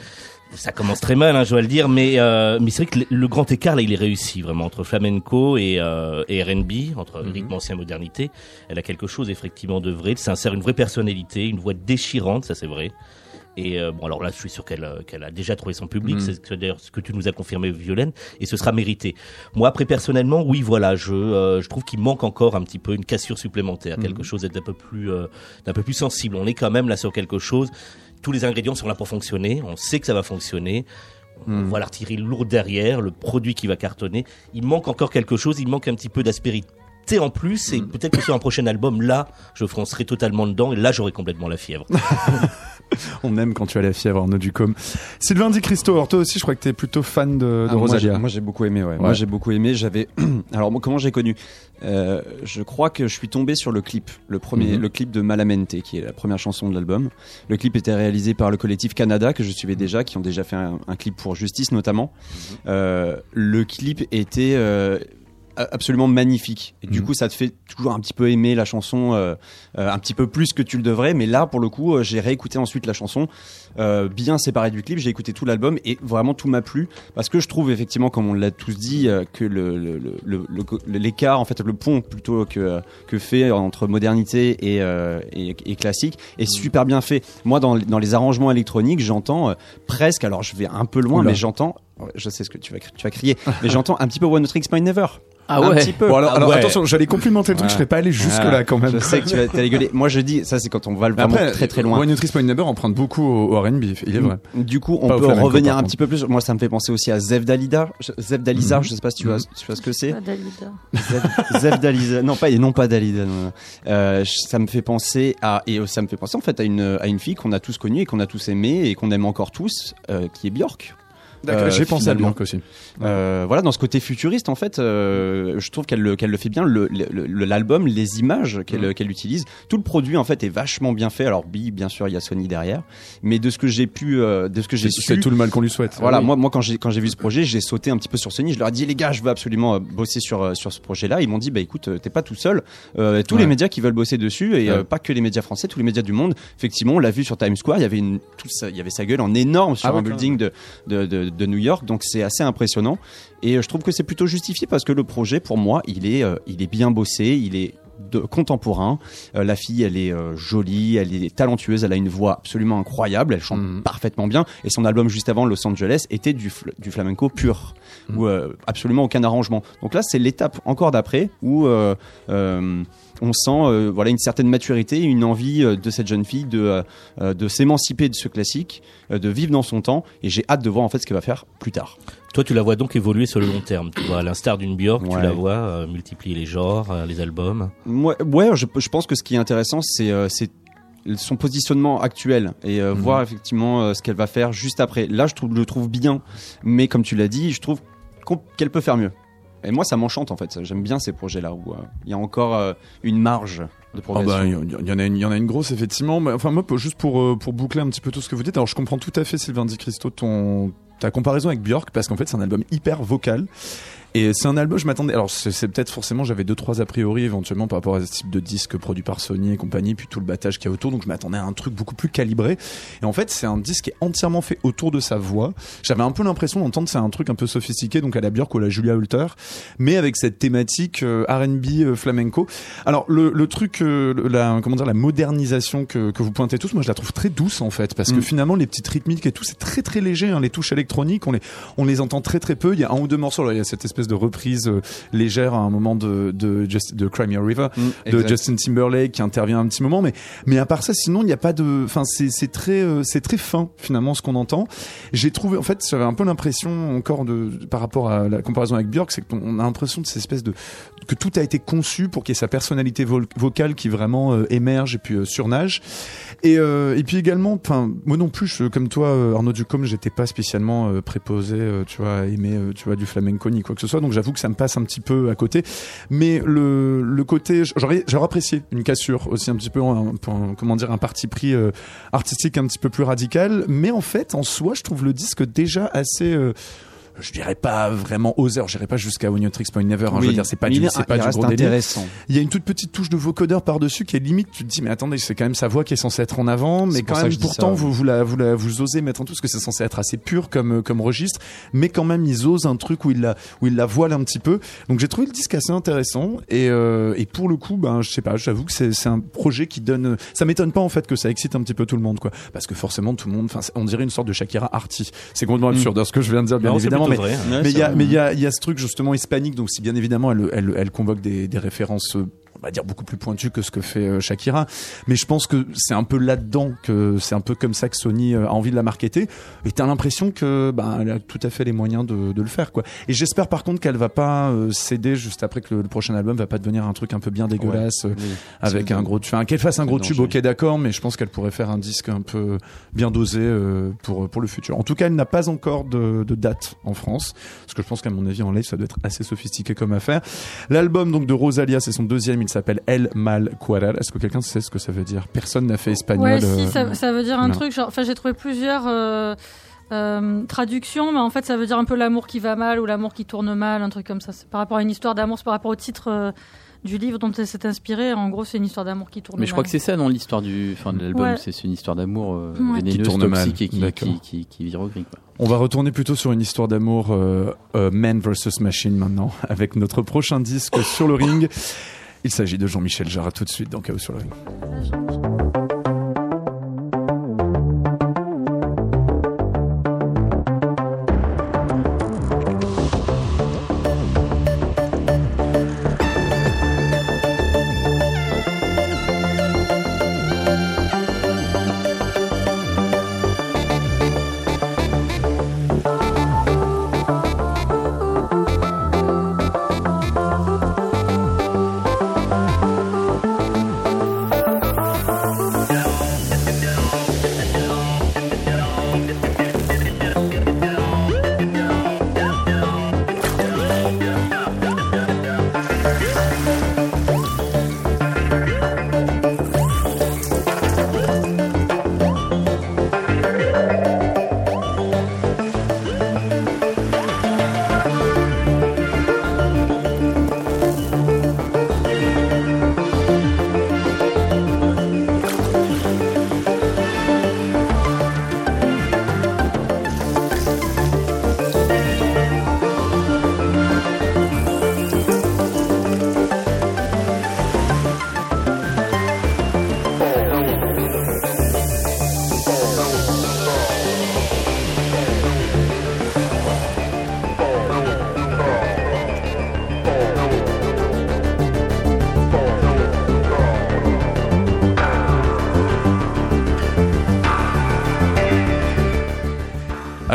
Ça commence très mal, hein, je dois le dire, mais euh, mais c'est vrai que le, le grand écart là, il est réussi vraiment entre flamenco et, euh, et R&B, entre rythme ancien modernité. Elle a quelque chose effectivement de vrai. Elle s'insère une vraie personnalité, une voix déchirante, ça c'est vrai. Et euh, bon, alors là, je suis sûr qu'elle euh, qu'elle a déjà trouvé son public. Mhm. C'est d'ailleurs ce que tu nous as confirmé, Violaine, et ce sera mérité. Moi, après personnellement, oui, voilà, je euh, je trouve qu'il manque encore un petit peu une cassure supplémentaire, Mhm. quelque chose d'un peu plus euh, d'un peu plus sensible. On est quand même là sur quelque chose. Tous les ingrédients sont là pour fonctionner. On sait que ça va fonctionner. On Mhm. voit l'artillerie lourde derrière, le produit qui va cartonner. Il manque encore quelque chose. Il manque un petit peu d'aspérité en plus. Et peut-être que sur un prochain album, là, je foncerai totalement dedans. Et là, j'aurai complètement la fièvre. (laughs) (laughs) On aime quand tu as la fièvre, Arnaud Ducombe. Sylvain Di Christo, alors toi aussi, je crois que tu es plutôt fan de, de Ah, moi, j'ai- Rosalia. Moi j'ai beaucoup aimé, ouais. Ouais. Moi j'ai beaucoup aimé. J'avais. (clears throat) Alors comment j'ai connu? Euh, Je crois que je suis tombé sur le clip, le premier, Mhm. le clip de Malamente, qui est la première chanson de l'album. Le clip était réalisé par le collectif Canada que je suivais déjà, qui ont déjà fait un, un clip pour Justice notamment. Euh, le clip était euh, absolument magnifique. Et du Mhm. coup, ça te fait toujours un petit peu aimer la chanson, euh, euh, un petit peu plus que tu le devrais. Mais là, pour le coup, euh, j'ai réécouté ensuite la chanson, euh, bien séparée du clip. J'ai écouté tout l'album et vraiment tout m'a plu parce que je trouve effectivement, comme on l'a tous dit, euh, que le, le- le- le- le- l'écart, en fait, le pont plutôt que que fait entre modernité et, euh, et, et classique est super bien fait. Moi, dans, dans les arrangements électroniques, j'entends euh, presque. Alors, je vais un peu loin, Oula. mais j'entends. Je sais ce que tu vas, tu vas crier, (laughs) mais j'entends un petit peu One Tricks Mind Never. Ah un ouais. petit peu. Bon, alors, Ah alors ouais. attention, j'allais complimenter le truc, Ouais. je serais pas allé jusque là quand même. Je sais que tu vas gueuler. Moi, je dis, ça, c'est quand on va Mais vraiment après, très très loin. One Nutrice Point Never emprunte beaucoup au, au R&B, il est vrai. Du coup, on Pas peut flamenco, revenir un petit peu plus. Moi, ça me fait penser aussi à Zev Dalida. Je- Zev Dalisa, Mhm. je sais pas si tu vois, tu vois ce que c'est. Dalida. Zev, Dalisa. Non, pas, non, pas Dalida. non, non. Euh, ça me fait penser à, et euh, ça me fait penser en fait à une, à une fille qu'on a tous connue et qu'on a tous aimée et qu'on aime encore tous, euh, qui est Björk. D'accord, Euh, j'ai pensé à. Björk aussi. Euh, voilà, dans ce côté futuriste, en fait, euh, je trouve qu'elle le, qu'elle le fait bien. Le- le- le- L'album, les images qu'elle Mm. qu'elle utilise, tout le produit en fait est vachement bien fait. Alors, oui, bien sûr, il y a Sony derrière, mais de ce que j'ai pu, euh, de ce que j'ai C'est tout le mal qu'on lui souhaite. voilà, Ah oui. moi, moi quand j'ai quand j'ai vu ce projet, j'ai sauté un petit peu sur Sony. Je leur ai dit les gars, je veux absolument bosser sur sur ce projet-là. Ils m'ont dit bah écoute, t'es pas tout seul. Euh, tous Ouais. les médias qui veulent bosser dessus et euh, Ouais. pas que les médias français, tous les médias du monde. Effectivement, on l'a vu sur Times Square. Il y avait une tout ça, il y avait sa gueule en énorme sur Ah ouais, un building de, de de de New York. Donc c'est assez impressionnant. Et euh, je trouve que c'est plutôt justifié parce que le projet, pour moi, il est euh, il est bien bossé. Il est de, contemporain. Euh, la fille, elle est euh, jolie, elle est talentueuse, elle a une voix absolument incroyable, elle chante Mhm. parfaitement bien. Et son album juste avant, Los Angeles, était du, fl- du flamenco pur, Mhm. où euh, absolument aucun arrangement. Donc là, c'est l'étape encore d'après où euh, euh, on sent euh, voilà une certaine maturité, une envie euh, de cette jeune fille de euh, de s'émanciper de ce classique, euh, de vivre dans son temps. Et j'ai hâte de voir en fait ce qu'elle va faire plus tard. Toi, tu la vois donc évoluer sur le long terme. Tu vois, à l'instar d'une Björk, tu la vois multiplier les genres, les albums. Ouais, ouais je, je pense que ce qui est intéressant, c'est euh, son positionnement actuel et euh, Mhm. voir effectivement euh, ce qu'elle va faire juste après. Là, je trouve, le trouve bien, mais comme tu l'as dit, je trouve qu'elle peut faire mieux. Et moi, ça m'enchante en fait. J'aime bien ces projets-là où euh, il y a encore euh, une marge de Ah bah, progression. il y, il y en a une, y en a une grosse effectivement. Mais, enfin moi, juste pour euh, pour boucler un petit peu tout ce que vous dites. Alors je comprends tout à fait Sylvain Di Christo ton ta comparaison avec Björk parce qu'en fait c'est un album hyper vocal. Et c'est un album, je m'attendais. Alors c'est peut-être forcément, j'avais deux trois a priori éventuellement par rapport à ce type de disque produit par Sony et compagnie, puis tout le battage qu'il y a autour. Donc je m'attendais à un truc beaucoup plus calibré. Et en fait, c'est un disque qui est entièrement fait autour de sa voix. J'avais un peu l'impression d'entendre c'est un truc un peu sophistiqué, donc à la Björk ou à la Julia Holter, mais avec cette thématique euh, R&B euh, flamenco. Alors le, le truc, euh, la comment dire, la modernisation que, que vous pointez tous, moi je la trouve très douce en fait, parce que Mm. finalement les petites rythmiques et tout, c'est très très léger. hein, les touches électroniques, on les on les entend très très peu. Il y a un ou deux morceaux. Alors, il y a cette espèce de reprise euh, légère à un moment de de, Just- de River Mm, de. Justin Timberlake qui intervient un petit moment mais mais à part ça sinon il n'y a pas de enfin c'est c'est très euh, c'est très fin finalement ce qu'on entend j'ai trouvé en fait j'avais un peu l'impression encore de par rapport à la comparaison avec Björk c'est qu'on a l'impression de cette espèce de que tout a été conçu pour qu'il y ait sa personnalité vo- vocale qui vraiment euh, émerge et puis euh, surnage et euh, et puis également enfin moi non plus je, comme toi Arnaud Ducom j'étais pas spécialement préposé tu vois à aimer tu vois du flamenco ni quoi que ce soit donc j'avoue que ça me passe un petit peu à côté. Mais le, côté j'aurais apprécié une cassure aussi un petit peu un- comment dire un parti pris euh, artistique un petit peu plus radical. Mais en fait en soi je trouve le disque déjà assez euh, je dirais pas vraiment oseur, je dirais pas jusqu'à Tricks Point Never. hein, je veux dire, c'est pas du, c'est pas du gros délire. intéressant. Il y a une toute petite touche de vocodeur par-dessus qui est limite, tu te dis, mais attendez, c'est quand même sa voix qui est censée être en avant, mais quand même, pourtant, ça, ouais. vous, vous la, vous la, vous osez mettre en tout, parce que c'est censé être assez pur comme, euh, comme registre, mais quand même, ils osent un truc où ils la, où ils la voilent un petit peu. Donc, j'ai trouvé le disque assez intéressant, et, euh, et pour le coup, ben, je sais pas, j'avoue que c'est, c'est un projet qui donne, ça m'étonne pas, en fait, que ça excite un petit peu tout le monde, quoi. Parce que forcément, tout le monde, enfin, on dirait une sorte de Shakira arty. C'est complètement absurde, hein, ce que je viens de dire, bien Non, évidemment, mais, hein. Ouais, mais il y a, mais il y a, il y a ce truc justement hispanique, donc si bien évidemment elle, elle, elle convoque des, des références, euh, on va dire beaucoup plus pointues que ce que fait euh, Shakira, mais je pense que c'est un peu là-dedans que c'est un peu comme ça que Sony euh, a envie de la marketer. Et t'as l'impression que bah, elle a tout à fait les moyens de, de le faire quoi. Et j'espère par contre qu'elle va pas euh, céder juste après que le, le prochain album va pas devenir un truc un peu bien dégueulasse Oui. avec un gros enfin, qu'elle fasse un gros tube ok d'accord mais je pense qu'elle pourrait faire un disque un peu bien dosé euh, pour pour le futur. En tout cas elle n'a pas encore de, de date en France parce que je pense qu'à mon avis en live ça doit être assez sophistiqué comme affaire. L'album donc de Rosalia c'est son deuxième il s'appelle El Mal Cuarer est-ce que quelqu'un sait ce que ça veut dire? Personne n'a fait espagnol Ouais, si, euh, ça, ça veut dire un non. truc. Enfin, j'ai trouvé plusieurs euh, euh, traductions, mais en fait, ça veut dire un peu l'amour qui va mal ou l'amour qui tourne mal, un truc comme ça. C'est par rapport à une histoire d'amour, c'est par rapport au titre euh, du livre dont elle s'est inspirée. En gros, c'est une histoire d'amour qui tourne Mais mal. je crois que c'est ça, non, l'histoire du, enfin, de l'album. Ouais. C'est une histoire d'amour euh, Ouais. vénéneuse, Qui tourne mal. et qui, qui, qui, qui vire au gris, quoi. on va retourner plutôt sur une histoire d'amour euh, euh, man versus machine maintenant (laughs) avec notre prochain disque sur le ring il s'agit de Jean-Michel Jarre tout de suite dans Chaos sur le ring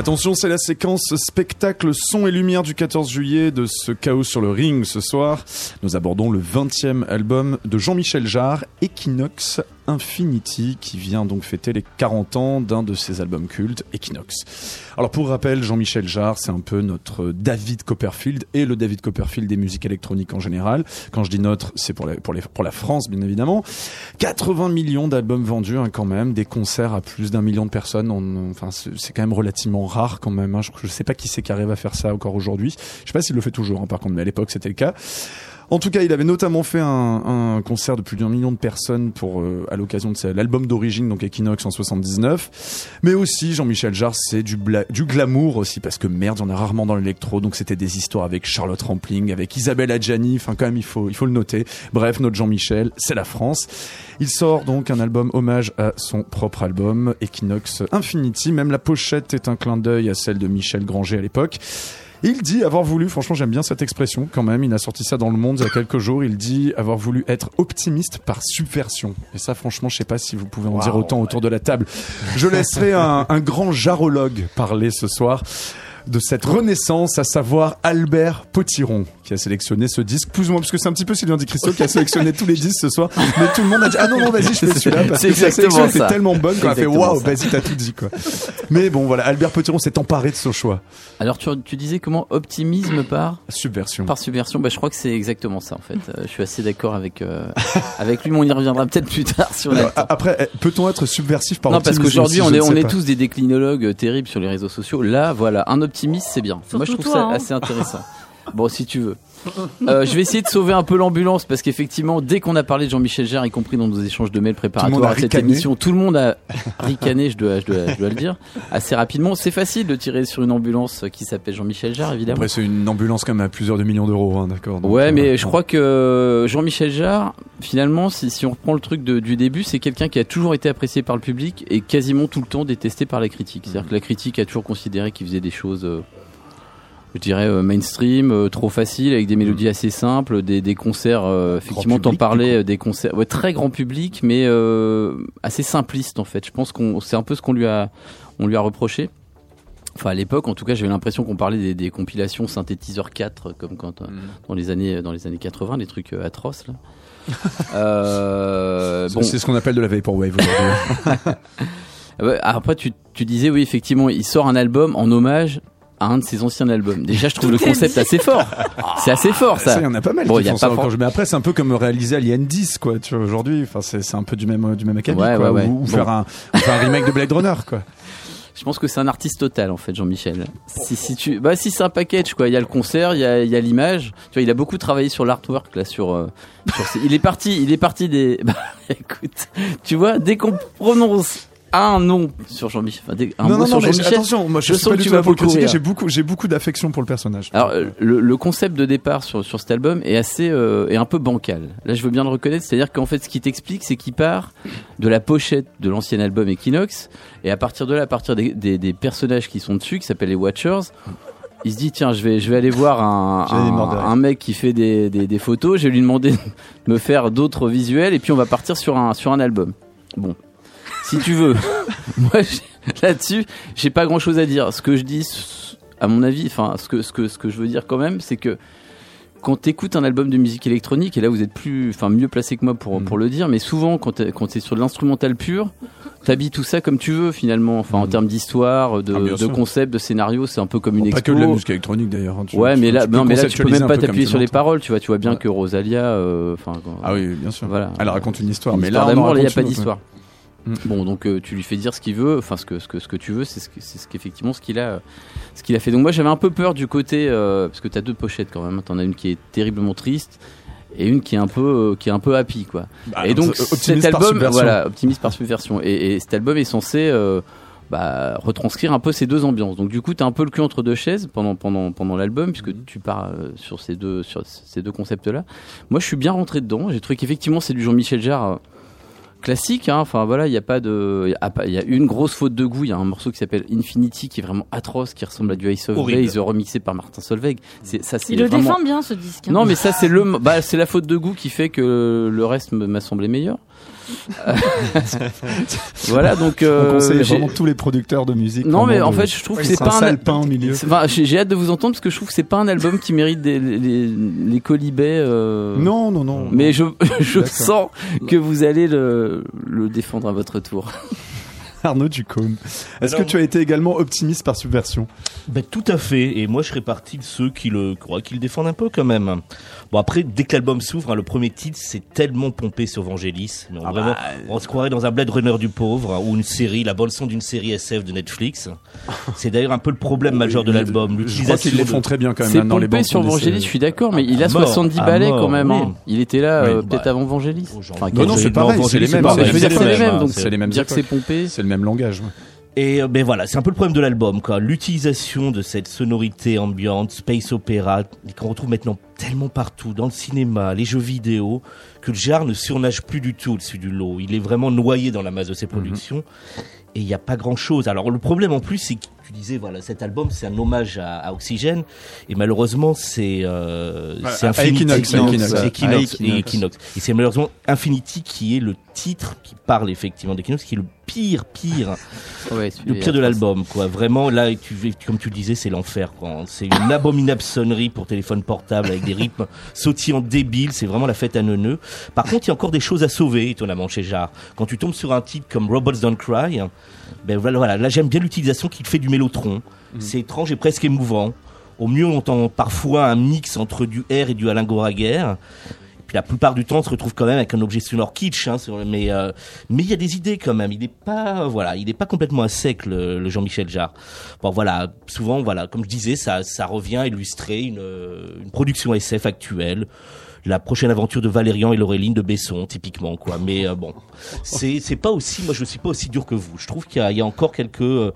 Attention, c'est la séquence spectacle son et lumière du 14 juillet de ce chaos sur le ring ce soir. Nous abordons le 20e album de Jean-Michel Jarre, Equinox Infinity, qui vient donc fêter les 40 ans d'un de ses albums cultes, Equinox. Alors pour rappel, Jean-Michel Jarre, c'est un peu notre David Copperfield et le David Copperfield des musiques électroniques en général. Quand je dis notre, c'est pour, la- France, bien évidemment. 80 millions d'albums vendus hein, quand même, des concerts à plus d'un million de personnes. On- enfin, c'est quand même relativement rare quand même. Hein. Je, je sais pas qui c'est qui arrive à faire ça encore aujourd'hui. Je sais pas s'il le fait toujours, hein, par contre, mais à l'époque c'était le cas. En tout cas, il avait notamment fait un, un concert de plus d'un million de personnes pour euh, à l'occasion de l'album d'origine, donc Equinox en 79. Mais aussi, Jean-Michel Jarre, c'est du, du glamour aussi, parce que merde, en a rarement dans l'électro, donc c'était des histoires avec Charlotte Rampling, avec Isabelle Adjani, enfin quand même, il faut, il faut le noter. Bref, notre Jean-Michel, c'est la France. Il sort donc un album hommage à son propre album, Equinox Infinity. Même la pochette est un clin d'œil à celle de Michel Granger à l'époque. Il dit avoir voulu, franchement j'aime bien cette expression quand même, il a sorti ça dans le monde il y a quelques jours, il dit avoir voulu être optimiste par subversion. Et ça franchement je sais pas si vous pouvez en dire autant autour de la table. Je laisserai (laughs) un, un grand jarologue parler ce soir de cette renaissance, à savoir Albert Potiron, qui a sélectionné ce disque, plus ou moins, parce que c'est un petit peu Sylvain Di Christo qui a sélectionné tous les disques ce soir, mais tout le monde a dit, ah non, non, vas-y, je fais celui-là, parce c'est que sa sélection était tellement bonne qu'on a fait, waouh, vas-y, t'as tout dit, quoi. Mais bon, voilà, Albert Potiron s'est emparé de ce choix. Alors tu, tu disais comment optimisme par Subversion. par subversion bah, je crois que c'est exactement ça en fait. Euh, je suis assez d'accord avec euh, avec lui, mais on y reviendra peut-être plus tard si on a le Alors, temps. a- après, eh, peut-on être subversif par Non, parce optimisme qu'aujourd'hui, on est, on est tous des déclinologues euh, terribles sur les réseaux sociaux. Là, voilà, un optimiste, c'est bien. Moi, je trouve toi, ça hein. assez intéressant. Bon, si tu veux. Euh, je vais essayer de sauver un peu l'ambulance parce qu'effectivement, dès qu'on a parlé de Jean-Michel Jarre, y compris dans nos échéanges de mails préparatoires à cette émission, tout le monde a ricané, je dois, je, dois, je dois le dire, assez rapidement. C'est facile de tirer sur une ambulance qui s'appelle Jean-Michel Jarre, évidemment. Après, c'est une ambulance quand même à plusieurs de millions d'euros, hein, d'accord. donc, Ouais, euh, mais je bon. crois que Jean-Michel Jarre, finalement, si, si on reprend le truc de- du début, c'est quelqu'un qui a toujours été apprécié par le public et quasiment tout le temps détesté par la critique. C'est-à-dire que la critique a toujours considéré qu'il faisait des choses, euh, je dirais, euh, mainstream, euh, trop faciles, avec des mélodies assez simples, des, des concerts, euh, effectivement, t'en parlais, des concerts, ouais, très grand public, mais assez simpliste en fait. Je pense qu'on, c'est un peu ce qu'on lui a, on lui a reproché. Enfin, à l'époque, en tout cas, j'avais l'impression qu'on parlait des, des compilations synthétiseur 4, comme quand euh, dans les années dans les années 80, des trucs atroces là. (laughs) euh, bon, C'est ce qu'on appelle de la Vaporwave aujourd'hui. ouais, (laughs) après tu, tu disais oui effectivement, il sort un album en hommage à un de ses anciens albums. Déjà, je trouve le concept assez fort. C'est assez fort ça. ça, il y en a pas mal Bon, qui y a font pas ça for- encore. Mais après, c'est un peu comme réaliser Alien 10, quoi, tu vois, aujourd'hui. Enfin, c'est c'est un peu du même, du même acabit, Ouais, quoi. ouais, ouais. Ou, ou Bon. faire un, ou faire un remake de Blade Runner, quoi. (laughs) Je pense que c'est un artiste total en fait, Jean-Michel. Si, si tu, bah si c'est un package quoi. Il y a le concert, il y a, il y a l'image. Tu vois, il a beaucoup travaillé sur l'artwork là, sur, euh, sur ses- Il est parti, il est parti des. (laughs) Bah écoute, tu vois, dès qu'on prononce un nom sur Jean-Michel, enfin, dès- un non, mot non, sur non, Jean-Michel. attention, moi, je, je suis sens pas que du tu tout là vas pour le. J'ai beaucoup, j'ai beaucoup d'affection pour le personnage. Alors euh, le, le concept de départ sur, sur cet album est assez euh, est un peu bancal. Là, je veux bien le reconnaître, c'est-à-dire qu'en fait, ce qui t'explique, c'est qu'il part de la pochette de l'ancien album Equinox, et à partir de là, à partir des, des, des personnages qui sont dessus, qui s'appellent les Watchers. Il se dit tiens je vais je vais aller voir un, (laughs) un mec qui fait des, des, des photos je vais lui demander (laughs) de me faire d'autres visuels et puis on va partir sur un sur un album bon si tu veux (laughs) moi là-dessus j'ai pas grand chose à dire ce que je dis à mon avis enfin ce que ce que ce que je veux dire quand même c'est que quand t'écoutes un album de musique électronique et là vous êtes plus enfin mieux placé que moi pour Mhm. pour le dire mais souvent quand t'es, quand t'es sur de l'instrumental pur t'habilles tout ça comme tu veux finalement enfin en Mhm. termes d'histoire de, Ah, de concept de scénario c'est un peu comme une Bon, pas expo que de la musique électronique d'ailleurs. hein, tu- ouais tu- mais là non mais là tu peux même pas t'appuyer sur les paroles tu vois tu vois bien Ouais. que Rosalia euh, enfin Ah oui, bien sûr. voilà Elle raconte une histoire, Une mais histoire là, d'amour, il n'y a pas d'histoire. Mm. Bon, donc euh, tu lui fais dire ce qu'il veut, enfin ce que ce que ce que tu veux, c'est ce ce qu'effectivement ce qu'il a ce qu'il a fait. Donc moi j'avais un peu peur du côté euh, parce que t'as deux pochettes quand même. hein. T'en as une qui est terriblement triste et une qui est un peu euh, qui est un peu happy quoi. Bah, et donc cet album, voilà, optimiste par subversion. Et, et cet album est censé bah, retranscrire un peu ces deux ambiances. Donc du coup, t'as un peu le cul entre deux chaises pendant pendant pendant l'album puisque Mhm. tu pars euh, sur ces deux sur ces deux concepts-là. Moi, je suis bien rentré dedans. J'ai trouvé qu'effectivement, c'est du Jean-Michel Jarre. Classique hein. enfin voilà il y a pas de il y a pas- il y a une grosse faute de goût il y a un morceau qui s'appelle Infinity qui est vraiment atroce qui ressemble à du Ice of Horrible. Remixé par Martin Solveig c'est ça c'est Il le défend bien ce disque. hein. non, mais ça c'est le, bah c'est la faute de goût qui fait que le reste me- m'a semblé meilleur. (laughs) voilà, donc. On euh, conseille j'ai- vraiment tous les producteurs de musique. Non, mais en de- fait, je trouve que c'est pas un. pain au milieu. Enfin, j'ai hâte de vous entendre parce que je trouve que c'est pas un album qui mérite des, les, les, colibets. euh, Non, non, non. Mais je, (laughs) je sens que vous allez le, le défendre à votre tour. (laughs) Arnaud Ducombe. Est-ce que tu as été également optimiste par subversion? Ben, tout à fait. Et moi, je serais partie de ceux qui le croient, qui le défendent un peu quand même. Bon, après, dès que l'album s'ouvre, hein, le premier titre, c'est tellement pompé sur Vangelis. Mais on, vraiment, on se croirait dans un Blade Runner du pauvre, hein, ou une série, la bande son d'une série SF de Netflix. (laughs) C'est d'ailleurs un peu le problème majeur de l'album. Je crois L'utilisation qu'ils les de- font très bien quand même C'est les pompé sur Vangelis, je suis d'accord, mais il a À mort, 70 à balais mort, quand même. oui. hein. Il était là Oui, euh, bah, peut-être avant Vangelis. Enfin, Non, non, c'est pareil, c'est les mêmes. c'est les mêmes, hein, donc c'est les mêmes dire que c'est pompé. C'est le même langage. Et euh, ben voilà, c'est un peu le problème de l'album, quoi. L'utilisation de cette sonorité ambiante, space opéra, qu'on retrouve maintenant tellement partout, dans le cinéma, les jeux vidéo, que le genre ne surnage plus du tout au-dessus du lot. Il est vraiment noyé dans la masse de ses productions. Et il n'y a pas grand chose. Alors le problème en plus, c'est que tu disais, voilà, cet album, c'est un hommage à, à Oxygène. Et malheureusement, c'est euh, À- c'est Infinity. Equinox. Et c'est malheureusement Infinity qui est le titre qui parle effectivement d'Equinox, qui est le pire, pire (laughs) Ouais, le pire de l'album, quoi. Vraiment, là, tu, comme tu le disais, c'est l'enfer, quoi. C'est une abominable sonnerie pour téléphone portable avec des rythmes (laughs) sautillants débiles. C'est vraiment la fête à neuneux. Par contre, il y a encore des choses à sauver, étonnamment, chez Jarre. Quand tu tombes sur un titre comme Robots Don't Cry, ben voilà, voilà. Là, j'aime bien l'utilisation qu'il fait du mélotron. C'est étrange et presque émouvant. Au mieux, on entend parfois un mix entre du R et du Alain Goraguer. La plupart du temps, se retrouve quand même avec un objet sonore kitsch, hein, sur mais euh, mais il y a des idées quand même. Il n'est pas voilà, il n'est pas complètement à sec le, le Jean-Michel Jarre. Bon voilà, souvent voilà, comme je disais, ça ça revient à illustrer une euh, une production SF actuelle. La prochaine aventure de Valérian et Laureline de Besson, typiquement quoi. Mais euh, bon, c'est pas aussi, moi je suis pas aussi dur que vous. Je trouve qu'il y y a encore quelques, euh,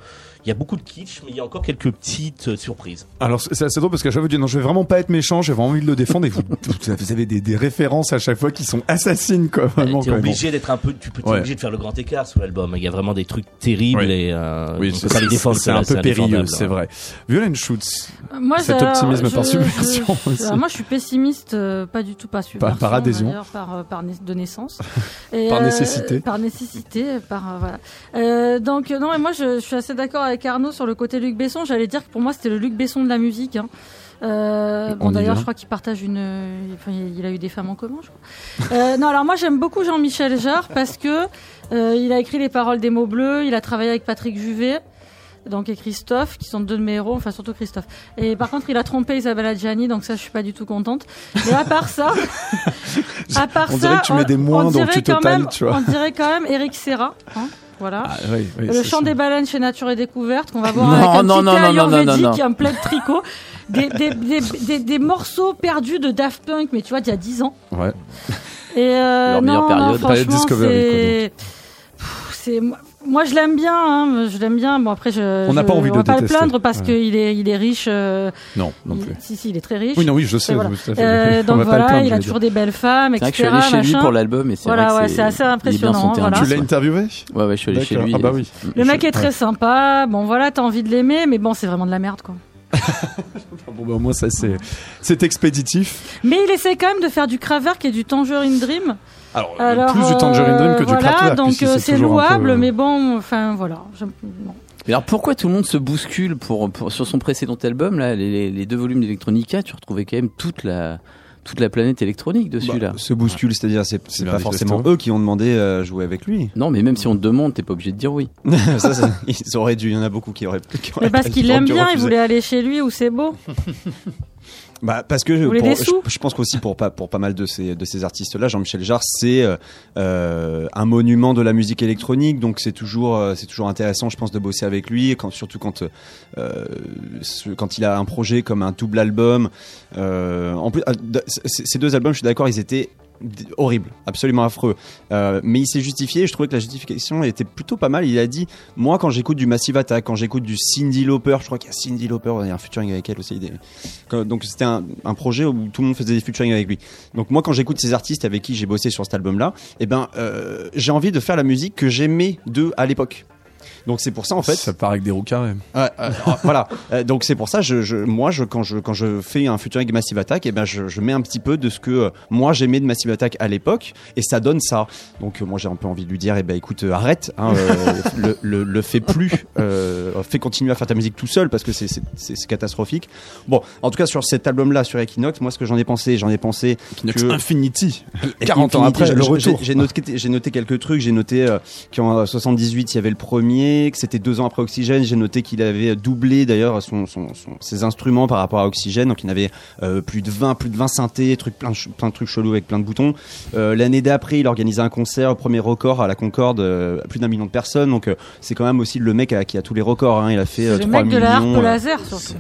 il y a beaucoup de kitsch, mais il y a encore quelques petites euh, surprises. Alors c'est assez drôle parce qu'à chaque fois dites non je vais vraiment pas être méchant, j'ai vraiment envie de le défendre et vous, (laughs) vous avez des, des références à chaque fois qui sont assassines quoi. Vraiment, T'es quoi. obligé d'être un peu, tu peux, t'es Ouais. obligé de faire le grand écart sur l'album. Il y a vraiment des trucs terribles Oui. et euh, Oui, on c'est peut pas les défendre. c'est un peu périlleux, c'est hein. vrai. Violaine Schutz, Moi, Cet alors, optimisme par je- subversion je- aussi. moi, je suis pessimiste, euh, pas du tout par subversion. par adhésion. d'ailleurs, Par, euh, par de naissance. (laughs) Et, Par nécessité. Par nécessité, par euh, voilà. Euh, donc non, mais moi, je, je suis assez d'accord avec Arnaud sur le côté Luc Besson. J'allais dire que pour moi, c'était le Luc Besson de la musique. Hein. Euh, On bon d'ailleurs, je crois qu'il partage une. euh, Enfin, il a eu des femmes en commun, je crois. Euh, non, alors moi, j'aime beaucoup Jean-Michel Jarre parce que euh, il a écrit les paroles des mots bleus. Il a travaillé avec Patrick Juvet donc et Christophe, qui sont deux de mes héros, enfin surtout Christophe. Et par contre, il a trompé Isabella Gianni, donc ça, je suis pas du tout contente. Mais à part ça, (laughs) à part On ça, dirait que tu mets des moins dans le dirait quand même, tu vois. On dirait quand même Eric Serra, hein, voilà. Ah, oui, oui, le chant des baleines chez Nature et Découverte, qu'on va voir Non, avec un non, petit non, ayurvédique un plat de tricot. Des, des, des, des, morceaux perdus de Daft Punk, mais tu vois, d'il y a 10 ans. Ouais. Et euh, Leur non, meilleure période. Période Discovery, c'est... Moi- je l'aime bien hein, je l'aime bien bon après je On n'a pas envie de pas le plaindre parce Ouais. qu'il est il est riche euh, Non, non il- plus. si si il est très riche Oui, non, oui, je sais. Voilà. Euh, On donc va pas le voilà plaindre, il a toujours dire. des belles femmes etc que je suis allé chez lui pour l'album et c'est Voilà, vrai ouais, que c'est assez il impressionnant, voilà. Tu l'as interviewé? Ouais, ouais, je suis allé chez lui. Ah bah oui. le mec est très sympa bon voilà t'as envie de l'aimer mais bon c'est vraiment de la merde quoi (laughs) Bon, bah, au moins, ça, c'est, c'est expéditif. mais il essaie quand même de faire du Kraftwerk et du Tangerine Dream Alors, alors plus du Tangerine Dream que euh, du voilà Kraftwerk, donc euh, c'est peu, louable euh, mais bon enfin voilà. Mais alors pourquoi tout le monde se bouscule pour, pour sur son précédent album là, les, les- deux volumes d'Electronica, tu retrouvais quand même toute la toute la planète électronique dessus Bah, là. se bouscule, c'est-à-dire c'est pas forcément eux qui ont demandé à jouer avec lui. Non, mais même si on te demande, t'es pas obligé de dire oui. (laughs) ça, ça, ils auraient dû. Il y en a beaucoup qui auraient. qui auraient mais parce (laughs) qu'il l'aime bien il voulait aller chez lui où c'est beau (laughs) Bah parce que pour- je, je pense qu'aussi pour pas pour pas mal de ces de ces artistes là, Jean-Michel Jarre, c'est euh, euh, un monument de la musique électronique, donc c'est toujours euh, c'est toujours intéressant, je pense, de bosser avec lui, quand surtout quand euh, quand il a un projet comme un double album. Euh, en plus, c- ces deux albums, je suis d'accord, ils étaient horribles, absolument affreux. Euh, mais il s'est justifié. Je trouvais que la justification était plutôt pas mal. Il a dit, moi, quand j'écoute du Massive Attack, quand j'écoute du Cindy Lauper, je crois qu'il y a Cindy Lauper, il y a un featuring avec elle aussi. Donc c'était un, un projet où tout le monde faisait des featuring avec lui. Donc moi, quand j'écoute ces artistes avec qui j'ai bossé sur cet album-là, eh ben, euh, j'ai envie de faire la musique que j'aimais d'eux à l'époque. Donc c'est pour ça en fait. Ça part avec des roues carrées. Euh, voilà. Euh, donc c'est pour ça, je, je, moi, je, quand je quand je fais un futur avec Massive Attack, et ben je, je mets un petit peu de ce que euh, moi j'aimais de Massive Attack à l'époque, et ça donne ça. Donc euh, moi j'ai un peu envie de lui dire, eh ben écoute, arrête, hein, (laughs) le, le, le fais plus, fais continuer à faire ta musique tout seul parce que c'est catastrophique. Bon, en tout cas sur cet album-là, sur Equinox, moi ce que j'en ai pensé, j'en ai pensé Equinox que Infinity. (laughs) et 40 ans après, j'ai- le retour. J'ai noté, noté quelques trucs. J'ai noté qu'en 78, il y avait le premier, que c'était deux ans après Oxygène. J'ai noté qu'il avait doublé d'ailleurs son, son, son- ses instruments par rapport à Oxygène. Donc il avait euh, plus de 20, plus de 20 synthés, trucs, plein, de plein de trucs chelous avec plein de boutons. Euh, L'année d'après, il organisait un concert, premier record à la Concorde, euh, plus d'un million de personnes. Donc euh, c'est quand même aussi le mec à- qui a tous les records. Hein. Il a fait euh, C'est le 3 mec millions. de la harpe euh, laser, (laughs) surtout.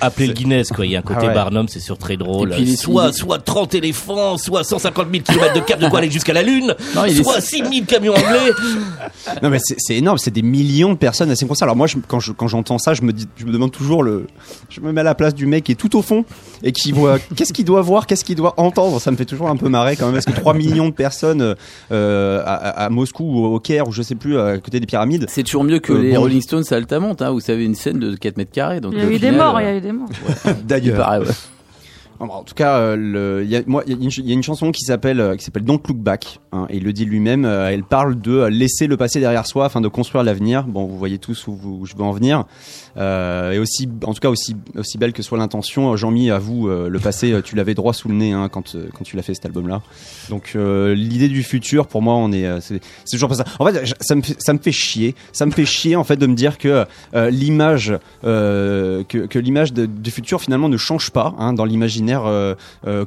Appelez le Guinness, quoi. Il y a un côté Ah ouais. Barnum, c'est sûr très drôle. Et puis soit, soit 30 éléphants, soit 150 000 km de câble de quoi (laughs) aller jusqu'à la Lune, Non, il est- soit 6 000 camions anglais. (laughs) Non mais c'est c'est énorme, c'est des millions de personnes à ces concerts. Alors moi, je- quand je- quand j'entends ça, je me dis, je me demande toujours le, je me mets à la place du mec qui est tout au fond et qui voit, (laughs) qu'est-ce qu'il doit voir, qu'est-ce qu'il doit entendre? Ça me fait toujours un peu marrer quand même, parce que 3 millions de personnes euh, à, Moscou ou au Caire ou je sais plus à côté des pyramides. C'est toujours mieux que Euh, les bon. Rolling Stones à Altamont, hein, où vous savez une scène de 4 mètres carrés. Donc Il y a au eu des morts, euh, il y a eu des morts. il D'ailleurs. En tout cas, il y a, une chanson qui s'appelle euh, qui Don't Look Back. hein, et il le dit lui-même. euh, elle parle de euh, laisser le passé derrière soi afin de construire l'avenir. Bon, vous voyez tous où je veux en venir. Euh, et aussi, en tout cas, aussi aussi belle que soit l'intention, euh, Jean-Mi, à vous, euh, le passé, tu l'avais droit sous le nez hein, quand quand tu l'as fait cet album-là. Donc euh, l'idée du futur, pour moi, on est, c'est c'est toujours pas ça. En fait, ça me fait, ça me fait chier. Ça me fait chier en fait de me dire que l'image que, que l'image du futur finalement ne change pas hein, dans l'imaginaire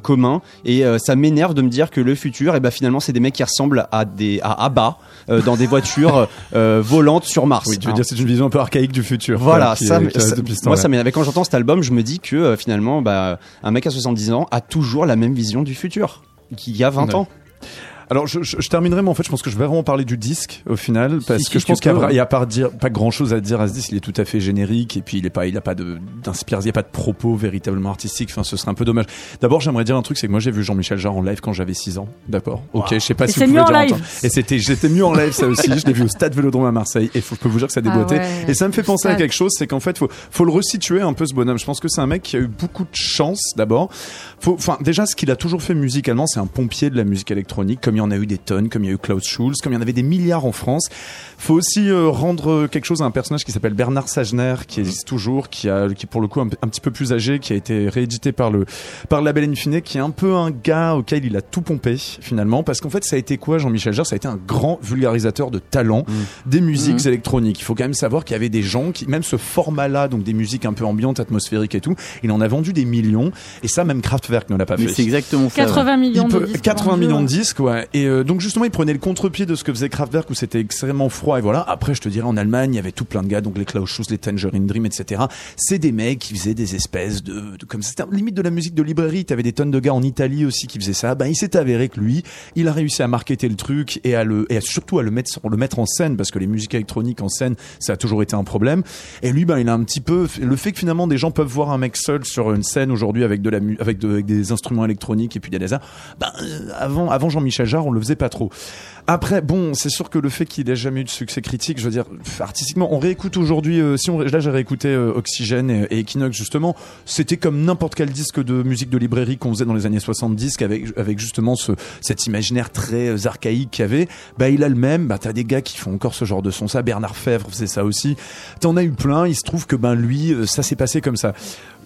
commun et ça m'énerve de me dire que le futur et ben finalement c'est des mecs qui ressemblent à des à Abba dans des voitures volantes sur Mars. Oui, tu veux hein. dire c'est une vision un peu archaïque du futur. Voilà, qui- ça, qui me- reste ça- depuis ce moi ça m'énerve. Quand j'entends cet album, je me dis que euh, finalement, bah, un mec à 70 ans a toujours la même vision du futur qu'il y a 20 Ouais. ans. Alors je, je, je terminerai, mais en fait, je pense que je vais vraiment parler du disque au final, parce Si, que si, je pense qu'il y a, pas, dire, pas grand chose à dire à ce disque. Il est tout à fait générique, et puis il est pas, il a pas de d'inspiration, il y a pas de propos véritablement artistiques. Enfin, ce serait un peu dommage. D'abord, j'aimerais dire un truc, c'est que moi j'ai vu Jean-Michel Jarre en live quand j'avais 6 ans. D'accord? Ok, je sais pas Et si vous mieux pouvez en dire live. Et c'était, j'étais mieux en live, ça aussi. Je l'ai vu au Stade Vélodrome à Marseille, et faut, je peux vous dire que ça a déboîté. Ah ouais. Et ça me fait penser à quelque chose, c'est qu'en fait, faut, faut le resituer un peu ce bonhomme. Je pense que c'est un mec qui a eu beaucoup de chance d'abord. Faut, enfin, déjà, ce qu'il a toujours fait musicalement, c'est un pompier de la musique électronique, comme il y en a eu des tonnes, comme il y a eu Klaus Schulz, comme il y en avait des milliards en France. Faut aussi euh, rendre quelque chose à un personnage qui s'appelle Bernard Sagener, qui existe toujours, qui a, qui est pour le coup un, un petit peu plus âgé, qui a été réédité par le, par le label Infine, qui est un peu un gars auquel il a tout pompé finalement, parce qu'en fait, ça a été quoi, Jean-Michel Jarre? Ça a été un grand vulgarisateur de talent des musiques électroniques. Il faut quand même savoir qu'il y avait des gens qui, même ce format-là, donc des musiques un peu ambiantes, atmosphériques et tout, il en a vendu des millions. Et ça, même Kraftwerk ne l'a pas Mais fait. c'est exactement ça. ouais. 80 millions Il de disques 80 vendus, millions de disques, ouais. Et euh, donc justement, il prenait le contre-pied de ce que faisait Kraftwerk où c'était extrêmement froid. Et voilà. Après, je te dirais, en Allemagne, il y avait tout plein de gars, donc les Klaus Schulz, les Tangerine Dream, etc. C'est des mecs qui faisaient des espèces de, de comme c'était limite de la musique de librairie. T'avais des tonnes de gars en Italie aussi qui faisaient ça. Ben, il s'est avéré que lui, il a réussi à marketer le truc et à le, et à surtout à le mettre, sur- le mettre en scène parce que les musiques électroniques en scène, ça a toujours été un problème. Et lui, ben, il a un petit peu le fait que finalement des gens peuvent voir un mec seul sur une scène aujourd'hui avec de la mu- avec, de- avec des instruments électroniques et puis des lasers. Ben, euh, avant, avant Jean-Michel Jarre, on le faisait pas trop. Après, bon, c'est sûr que le fait qu'il ait jamais eu de succès critique, je veux dire, artistiquement, on réécoute aujourd'hui, euh, si on, là j'ai réécouté euh, Oxygène et, et Equinox justement, c'était comme n'importe quel disque de musique de librairie qu'on faisait dans les années 70 avec, avec justement ce, cet imaginaire très euh, archaïque qu'il y avait. Bah, il a le même, bah, t'as des gars qui font encore ce genre de son, ça, Bernard Fèvre faisait ça aussi. T'en as eu plein, il se trouve que ben lui, euh, ça s'est passé comme ça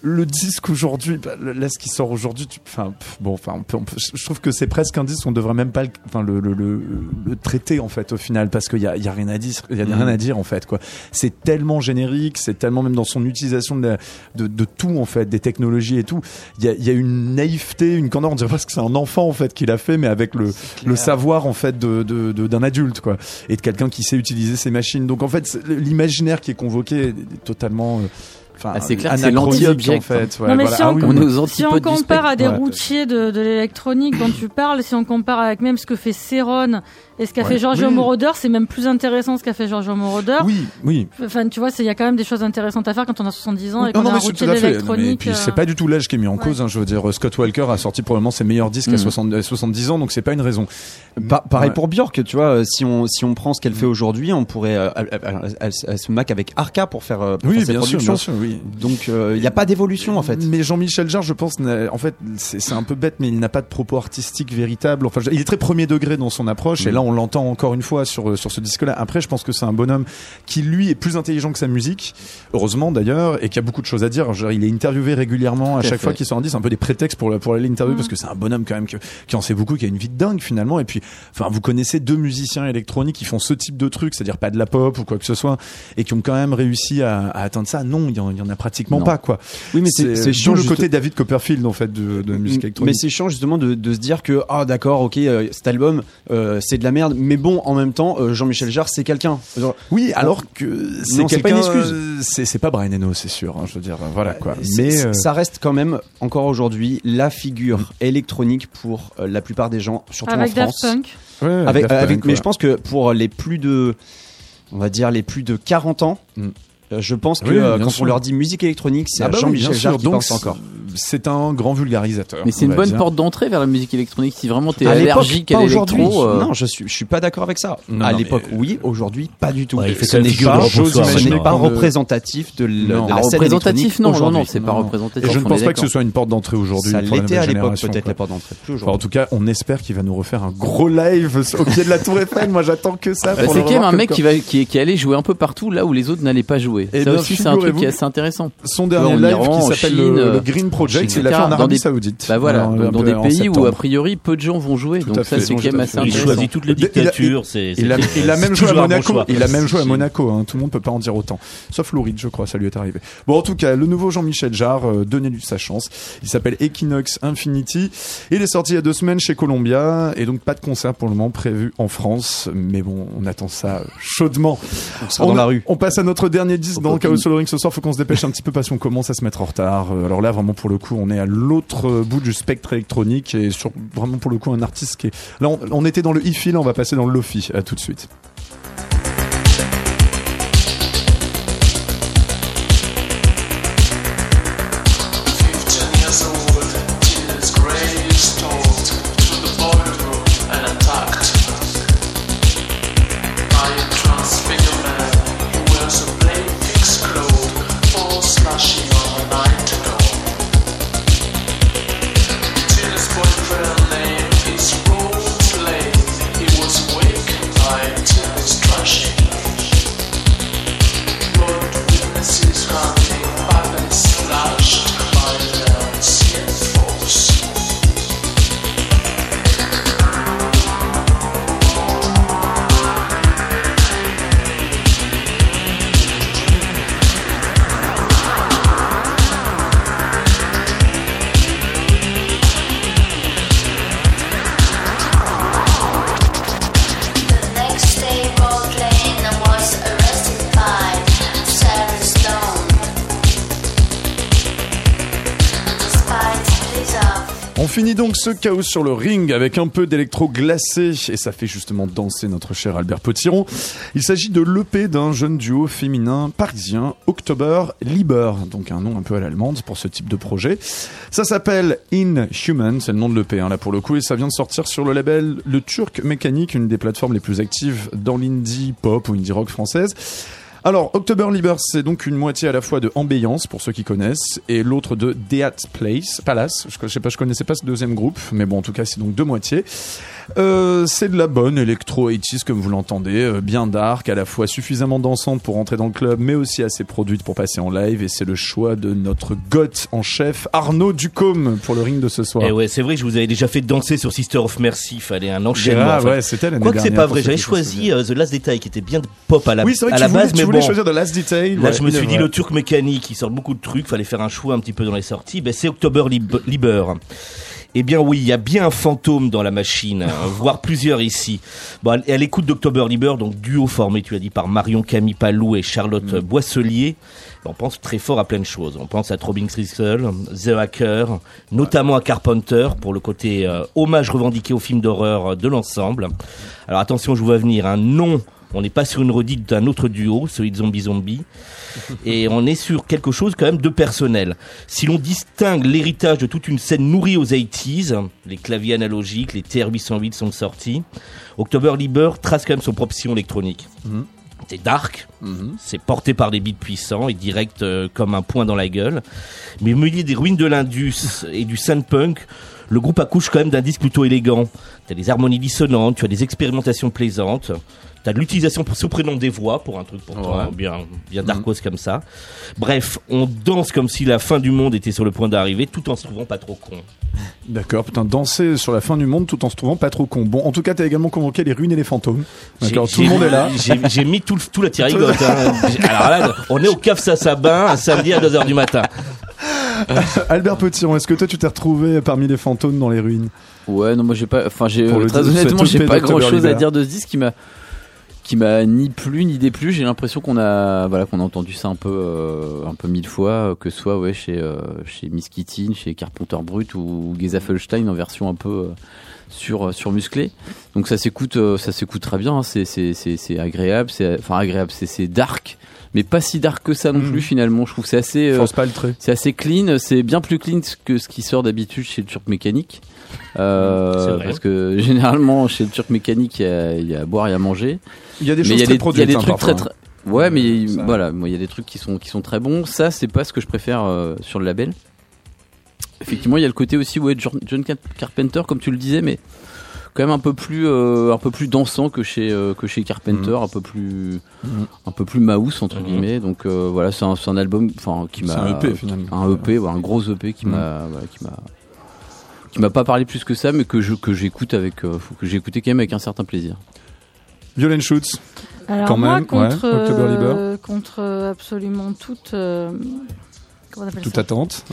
le disque aujourd'hui, bah, là ce qui sort aujourd'hui, enfin bon, enfin je trouve que c'est presque un disque, on devrait même pas, enfin le, le, le, le traiter en fait au final parce qu'il y a, il y a rien à dire, il y a rien à dire en fait quoi. C'est tellement générique, c'est tellement même dans son utilisation de, la- de, de tout en fait, des technologies et tout. Il y a, il y a une naïveté, une candeur, on dirait presque que c'est un enfant en fait qui l'a fait, mais avec le, le savoir en fait de d'un adulte quoi, et de quelqu'un qui sait utiliser ces machines. Donc en fait l'imaginaire qui est convoqué est totalement euh, Enfin, Ah, c'est clair en fait. Ouais, Non, mais voilà. si Ah on oui, com- On est aux Si on antipodes du compare à des Ouais. routiers de, de l'électronique dont tu parles, si on compare avec même ce que fait Céron Et ce qu'a Ouais. fait Giorgio Oui. Moroder, c'est même plus intéressant ce qu'a fait Giorgio Moroder. Oui, oui. Enfin, tu vois, il y a quand même des choses intéressantes à faire quand on a 70 ans et Non, qu'on non, a un mais c'est routier tout à fait. Non, mais- Et d'électronique. puis euh, c'est pas du tout l'âge qui est mis en ouais. cause. hein, je veux dire, Scott Walker a sorti probablement ses meilleurs disques à Mhm. 60 à 70 ans, donc c'est pas une raison. Pa- pareil Ouais. pour Björk, tu vois, euh, si on si on prend ce qu'elle fait aujourd'hui, on pourrait euh, elle, se mac avec Arca pour faire, euh, pour Oui, faire ses bien sûr, bien sûr, oui. Donc il n'y a pas d'évolution en fait. Mais Jean-Michel Jarre, je pense, en fait, c'est un peu bête, mais il n'a pas de propos artistiques véritables. Enfin, il est très premier degré dans son approche, et Mm. là, on l'entend encore une fois sur sur ce disque-là. Après, je pense que c'est un bonhomme qui lui est plus intelligent que sa musique, heureusement d'ailleurs, et qui a beaucoup de choses à dire. Genre, il est interviewé régulièrement à chaque fois qu'il sort un disque, c'est un peu des prétextes pour pour aller l'interviewer Mm. parce que c'est un bonhomme quand même que- qui en sait beaucoup, qui a une vie de dingue finalement. Et puis, enfin, vous connaissez deux musiciens électroniques qui font ce type de truc, c'est-à-dire pas de la pop ou quoi que ce soit, et qui ont quand même réussi à, à atteindre ça. Non, il y en, y en a pratiquement Non. pas quoi. Oui, mais c'est le juste- côté David Copperfield en fait de, de la musique Mais électronique. c'est chiant justement de, de se dire que ah d'accord ok euh, cet album euh, c'est de la merde mais bon en même temps euh, Jean-Michel Jarre c'est quelqu'un oui, alors que c'est pas une quelqu'un, excuse. euh, C'est c'est pas Brian Eno, c'est sûr. hein, je veux dire, voilà quoi. c'est- Mais euh, ça reste quand même encore aujourd'hui la figure électronique pour euh, la plupart des gens surtout Avec en Daft France Punk. ouais, avec, Daft avec- Punk, mais je pense que pour les plus de on va dire les plus de 40 ans Mm. euh, je pense que Oui, euh, bien quand sûr. on leur dit musique électronique c'est Ah à bah oui, Jean-Michel sûr. Jarre qui Donc, pense encore C'est un grand vulgarisateur. Mais c'est une bonne dire. porte d'entrée vers la musique électronique. Si vraiment t'es À allergique à l'électro, euh, Non, je suis, je suis pas d'accord avec ça. Non, à l'époque, mais- oui. Aujourd'hui, pas du tout. Ouais, il fait ce n'est pas, Le- représentatif de, l- Non. de ah, la scène représentatif, électronique non, non, non, c'est pas représentatif. Et je ne pense pas que ce soit une porte d'entrée aujourd'hui. Ça la l'était à l'époque, peut-être la porte d'entrée. En tout cas, on espère qu'il va nous refaire un gros live au pied de la Tour Eiffel. Moi, j'attends que ça. Bah, c'est quand même un mec qui va qui est, allé jouer un peu partout là où les autres n'allaient pas jouer. Eh ça bien, aussi c'est un truc qui est assez intéressant. Son dernier live qui s'appelle le, euh, le Green Project, Chine, il l'a fait en Arabie des- Saoudite. Bah voilà, dans, dans des pays où a priori peu de gens vont jouer. Tout Donc ça c'est quand même assez fait. Il intéressant. choisit toutes les a- dictatures. Il a, a même joué à Monaco. il a même joué à. Monaco. Tout le monde peut pas en dire autant. Sauf Louride, je crois, ça lui est arrivé. Bon, en tout cas, le nouveau Jean-Michel Jarre, euh, donnez-lui sa chance. Il s'appelle Equinox Infinity. Il est sorti il y a deux semaines chez Columbia et donc pas de concert pour le moment prévu en France. Mais bon, on attend ça chaudement. On sera dans la rue. On passe à notre dernier disque dans. Chaos Solo Ring ce soir. Faut qu'on se dépêche un petit peu parce qu'on commence à se mettre en retard. Euh, Alors là, vraiment pour le coup, on est à l'autre bout du spectre électronique et sur vraiment pour le coup un artiste qui est. Là, on, on était dans le hi-fi, là, on va passer dans le lofi. À tout de suite. Finit donc ce chaos sur le ring avec un peu d'électro glacé et ça fait justement danser notre cher Albert Potiron. Il s'agit de l'EP d'un jeune duo féminin parisien, October Lieber, donc un nom un peu à l'allemande pour ce type de projet. Ça s'appelle Inhuman, c'est le nom de l'EP hein, là pour le coup et ça vient de sortir sur le label Le Turc Mécanique, une des plateformes les plus actives dans l'indie pop ou indie rock française. Alors, October Lieber, c'est donc une moitié à la fois de Ambiance, pour ceux qui connaissent, et l'autre de Deat Place, Palace. Je, je sais pas, je connaissais pas ce deuxième groupe, mais bon, en tout cas, c'est donc deux moitiés. Euh, c'est de la bonne électro 80 comme vous l'entendez, euh, bien dark, à la fois suffisamment dansante pour rentrer dans le club, mais aussi assez produite pour passer en live, et c'est le choix de notre goth en chef, Arnaud Ducombe, pour le ring de ce soir. Eh ouais, c'est vrai que je vous avais déjà fait danser sur Sister of Mercy. Fallait un enchaînement. Ah ouais, c'était l'année Quoique c'est pas vrai, j'avais choisi euh, The Last Detail qui était bien pop à la, Oui, c'est vrai à que la voulais, base, mais bon. choisir The Last Detail. Là, Ouais, je me suis dit, le turc mécanique, il sort beaucoup de trucs, fallait faire un choix un petit peu dans les sorties. Ben, c'est October Lib- Lieber. Eh bien oui, il y a bien un fantôme dans la machine, hein, (laughs) voire plusieurs ici. Bon, à- l'écoute d'October Liber, donc duo formé, tu l'as dit, par Marion Camille Palou et Charlotte Boisselier, on pense très fort à plein de choses. On pense à Throbbing Gristle, The Hacker, notamment à Carpenter pour le côté euh, hommage revendiqué au film d'horreur euh, de l'ensemble. Alors attention, je vous vois venir, un non. On n'est pas sur une redite d'un autre duo, celui de Zombie Zombie, (laughs) et on est sur quelque chose quand même de personnel. Si l'on distingue l'héritage de toute une scène nourrie aux 80s, les claviers analogiques, les TR-808 sont sortis, October Liber trace quand même son propre sillon électronique. C'est dark, c'est porté par des beats puissants et direct euh, comme un point dans la gueule. Mais au milieu des ruines de l'Indus et du synth-punk, le groupe accouche quand même d'un disque plutôt élégant. T'as des harmonies dissonantes, tu as des expérimentations plaisantes, t'as de l'utilisation pour surprenante des voix pour un truc pour toi, bien, bien darkos comme ça. Bref, on danse comme si la fin du monde était sur le point d'arriver, tout en se trouvant pas trop con. D'accord, putain, danser sur la fin du monde tout en se trouvant pas trop con. Bon, en tout cas, t'as également convoqué les ruines et les fantômes. D'accord, tout le monde est là. (laughs) J'ai mis tout, le- tout la tirigote. (laughs) hein. Alors là, on est au CAF Sassabin, un samedi à 2h du matin. (laughs) Albert Petiron, est-ce que toi tu t'es retrouvé parmi les fantômes dans les ruines Ouais, non, moi j'ai pas. Enfin, j'ai très honnêtement, j'ai pas grand chose à dire de ce disque qui m'a qui m'a ni plu ni déplu. J'ai l'impression qu'on a voilà qu'on a entendu ça un peu euh, un peu mille fois, euh, que ce soit ouais chez euh, chez Miss Kittin, chez Carpenter Brut ou Geza Felstein en version un peu euh, sur sur musclé. Donc ça s'écoute euh, ça s'écoute très bien. hein. C'est c'est c'est c'est agréable. C'est enfin agréable. C'est c'est dark. Mais pas si dark que ça non Mhm. plus finalement. Je trouve que c'est assez euh, pas le trait. c'est assez clean, c'est bien plus clean que ce qui sort d'habitude chez le Turc Mécanique. Euh, C'est vrai. parce que (laughs) généralement chez le Turc Mécanique, il y a, il y a à boire et à manger. Il y a des mais choses il y a très des, il y a produites. des hein, trucs très parfois, très. Ouais, mais Ça- voilà, il y a des trucs qui sont qui sont très bons. Ça, c'est pas ce que je préfère euh, sur le label. Effectivement, il y a le côté aussi ouais, John John Car- Carpenter, comme tu le disais, mais quand même un peu plus euh, un peu plus dansant que chez euh, que chez Carpenter, un peu plus Mhm. un peu plus mouse entre Mhm. guillemets. Donc euh, voilà, c'est un, c'est un album, enfin qui C'est m'a un EP finalement. un EP, ouais, un gros EP qui Mhm. m'a voilà, qui m'a qui m'a pas parlé plus que ça, mais que je que j'écoute avec euh, faut que j'ai écouté quand même avec un certain plaisir. Violent Shoots. Alors Quand moi, même, contre, ouais, euh, contre absolument toute, euh, comment on appelle Toute ça? attente.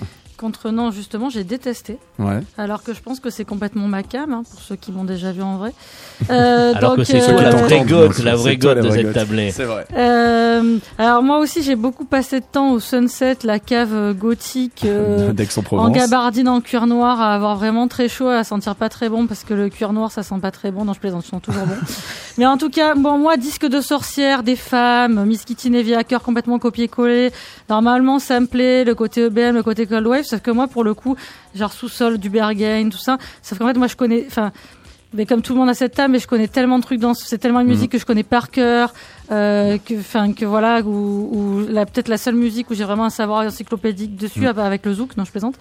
Contre non, justement, j'ai détesté. Ouais. Alors que je pense que c'est complètement ma cam, hein, pour ceux qui m'ont déjà vu en vrai. (laughs) Euh, Alors que c'est euh, la vraie gote, la vraie gote de cette tablée. C'est vrai. euh, alors moi aussi, j'ai beaucoup passé de temps au Sunset, la cave euh, gothique. euh, (laughs) En gabardine en cuir noir, à avoir vraiment très chaud, à sentir pas très bon parce que le cuir noir ça sent pas très bon. Non, je plaisante, je sens toujours bon. (laughs) Mais en tout cas, bon, moi, disque de sorcière, des femmes, Miss Kitty Navy Hacker complètement copié-collé. Normalement, ça me plaît, le côté EBM, le côté Cold Wave, sauf que moi, pour le coup, genre sous-sol, du Berghain, tout ça, sauf qu'en fait, moi, je connais, enfin, mais comme tout le monde a cette table, mais je connais tellement de trucs dans, c'est tellement de musique que je connais par cœur, euh, que, enfin, que voilà, où la, peut-être la seule musique où j'ai vraiment un savoir encyclopédique dessus, bah, avec le zouk, non, je plaisante.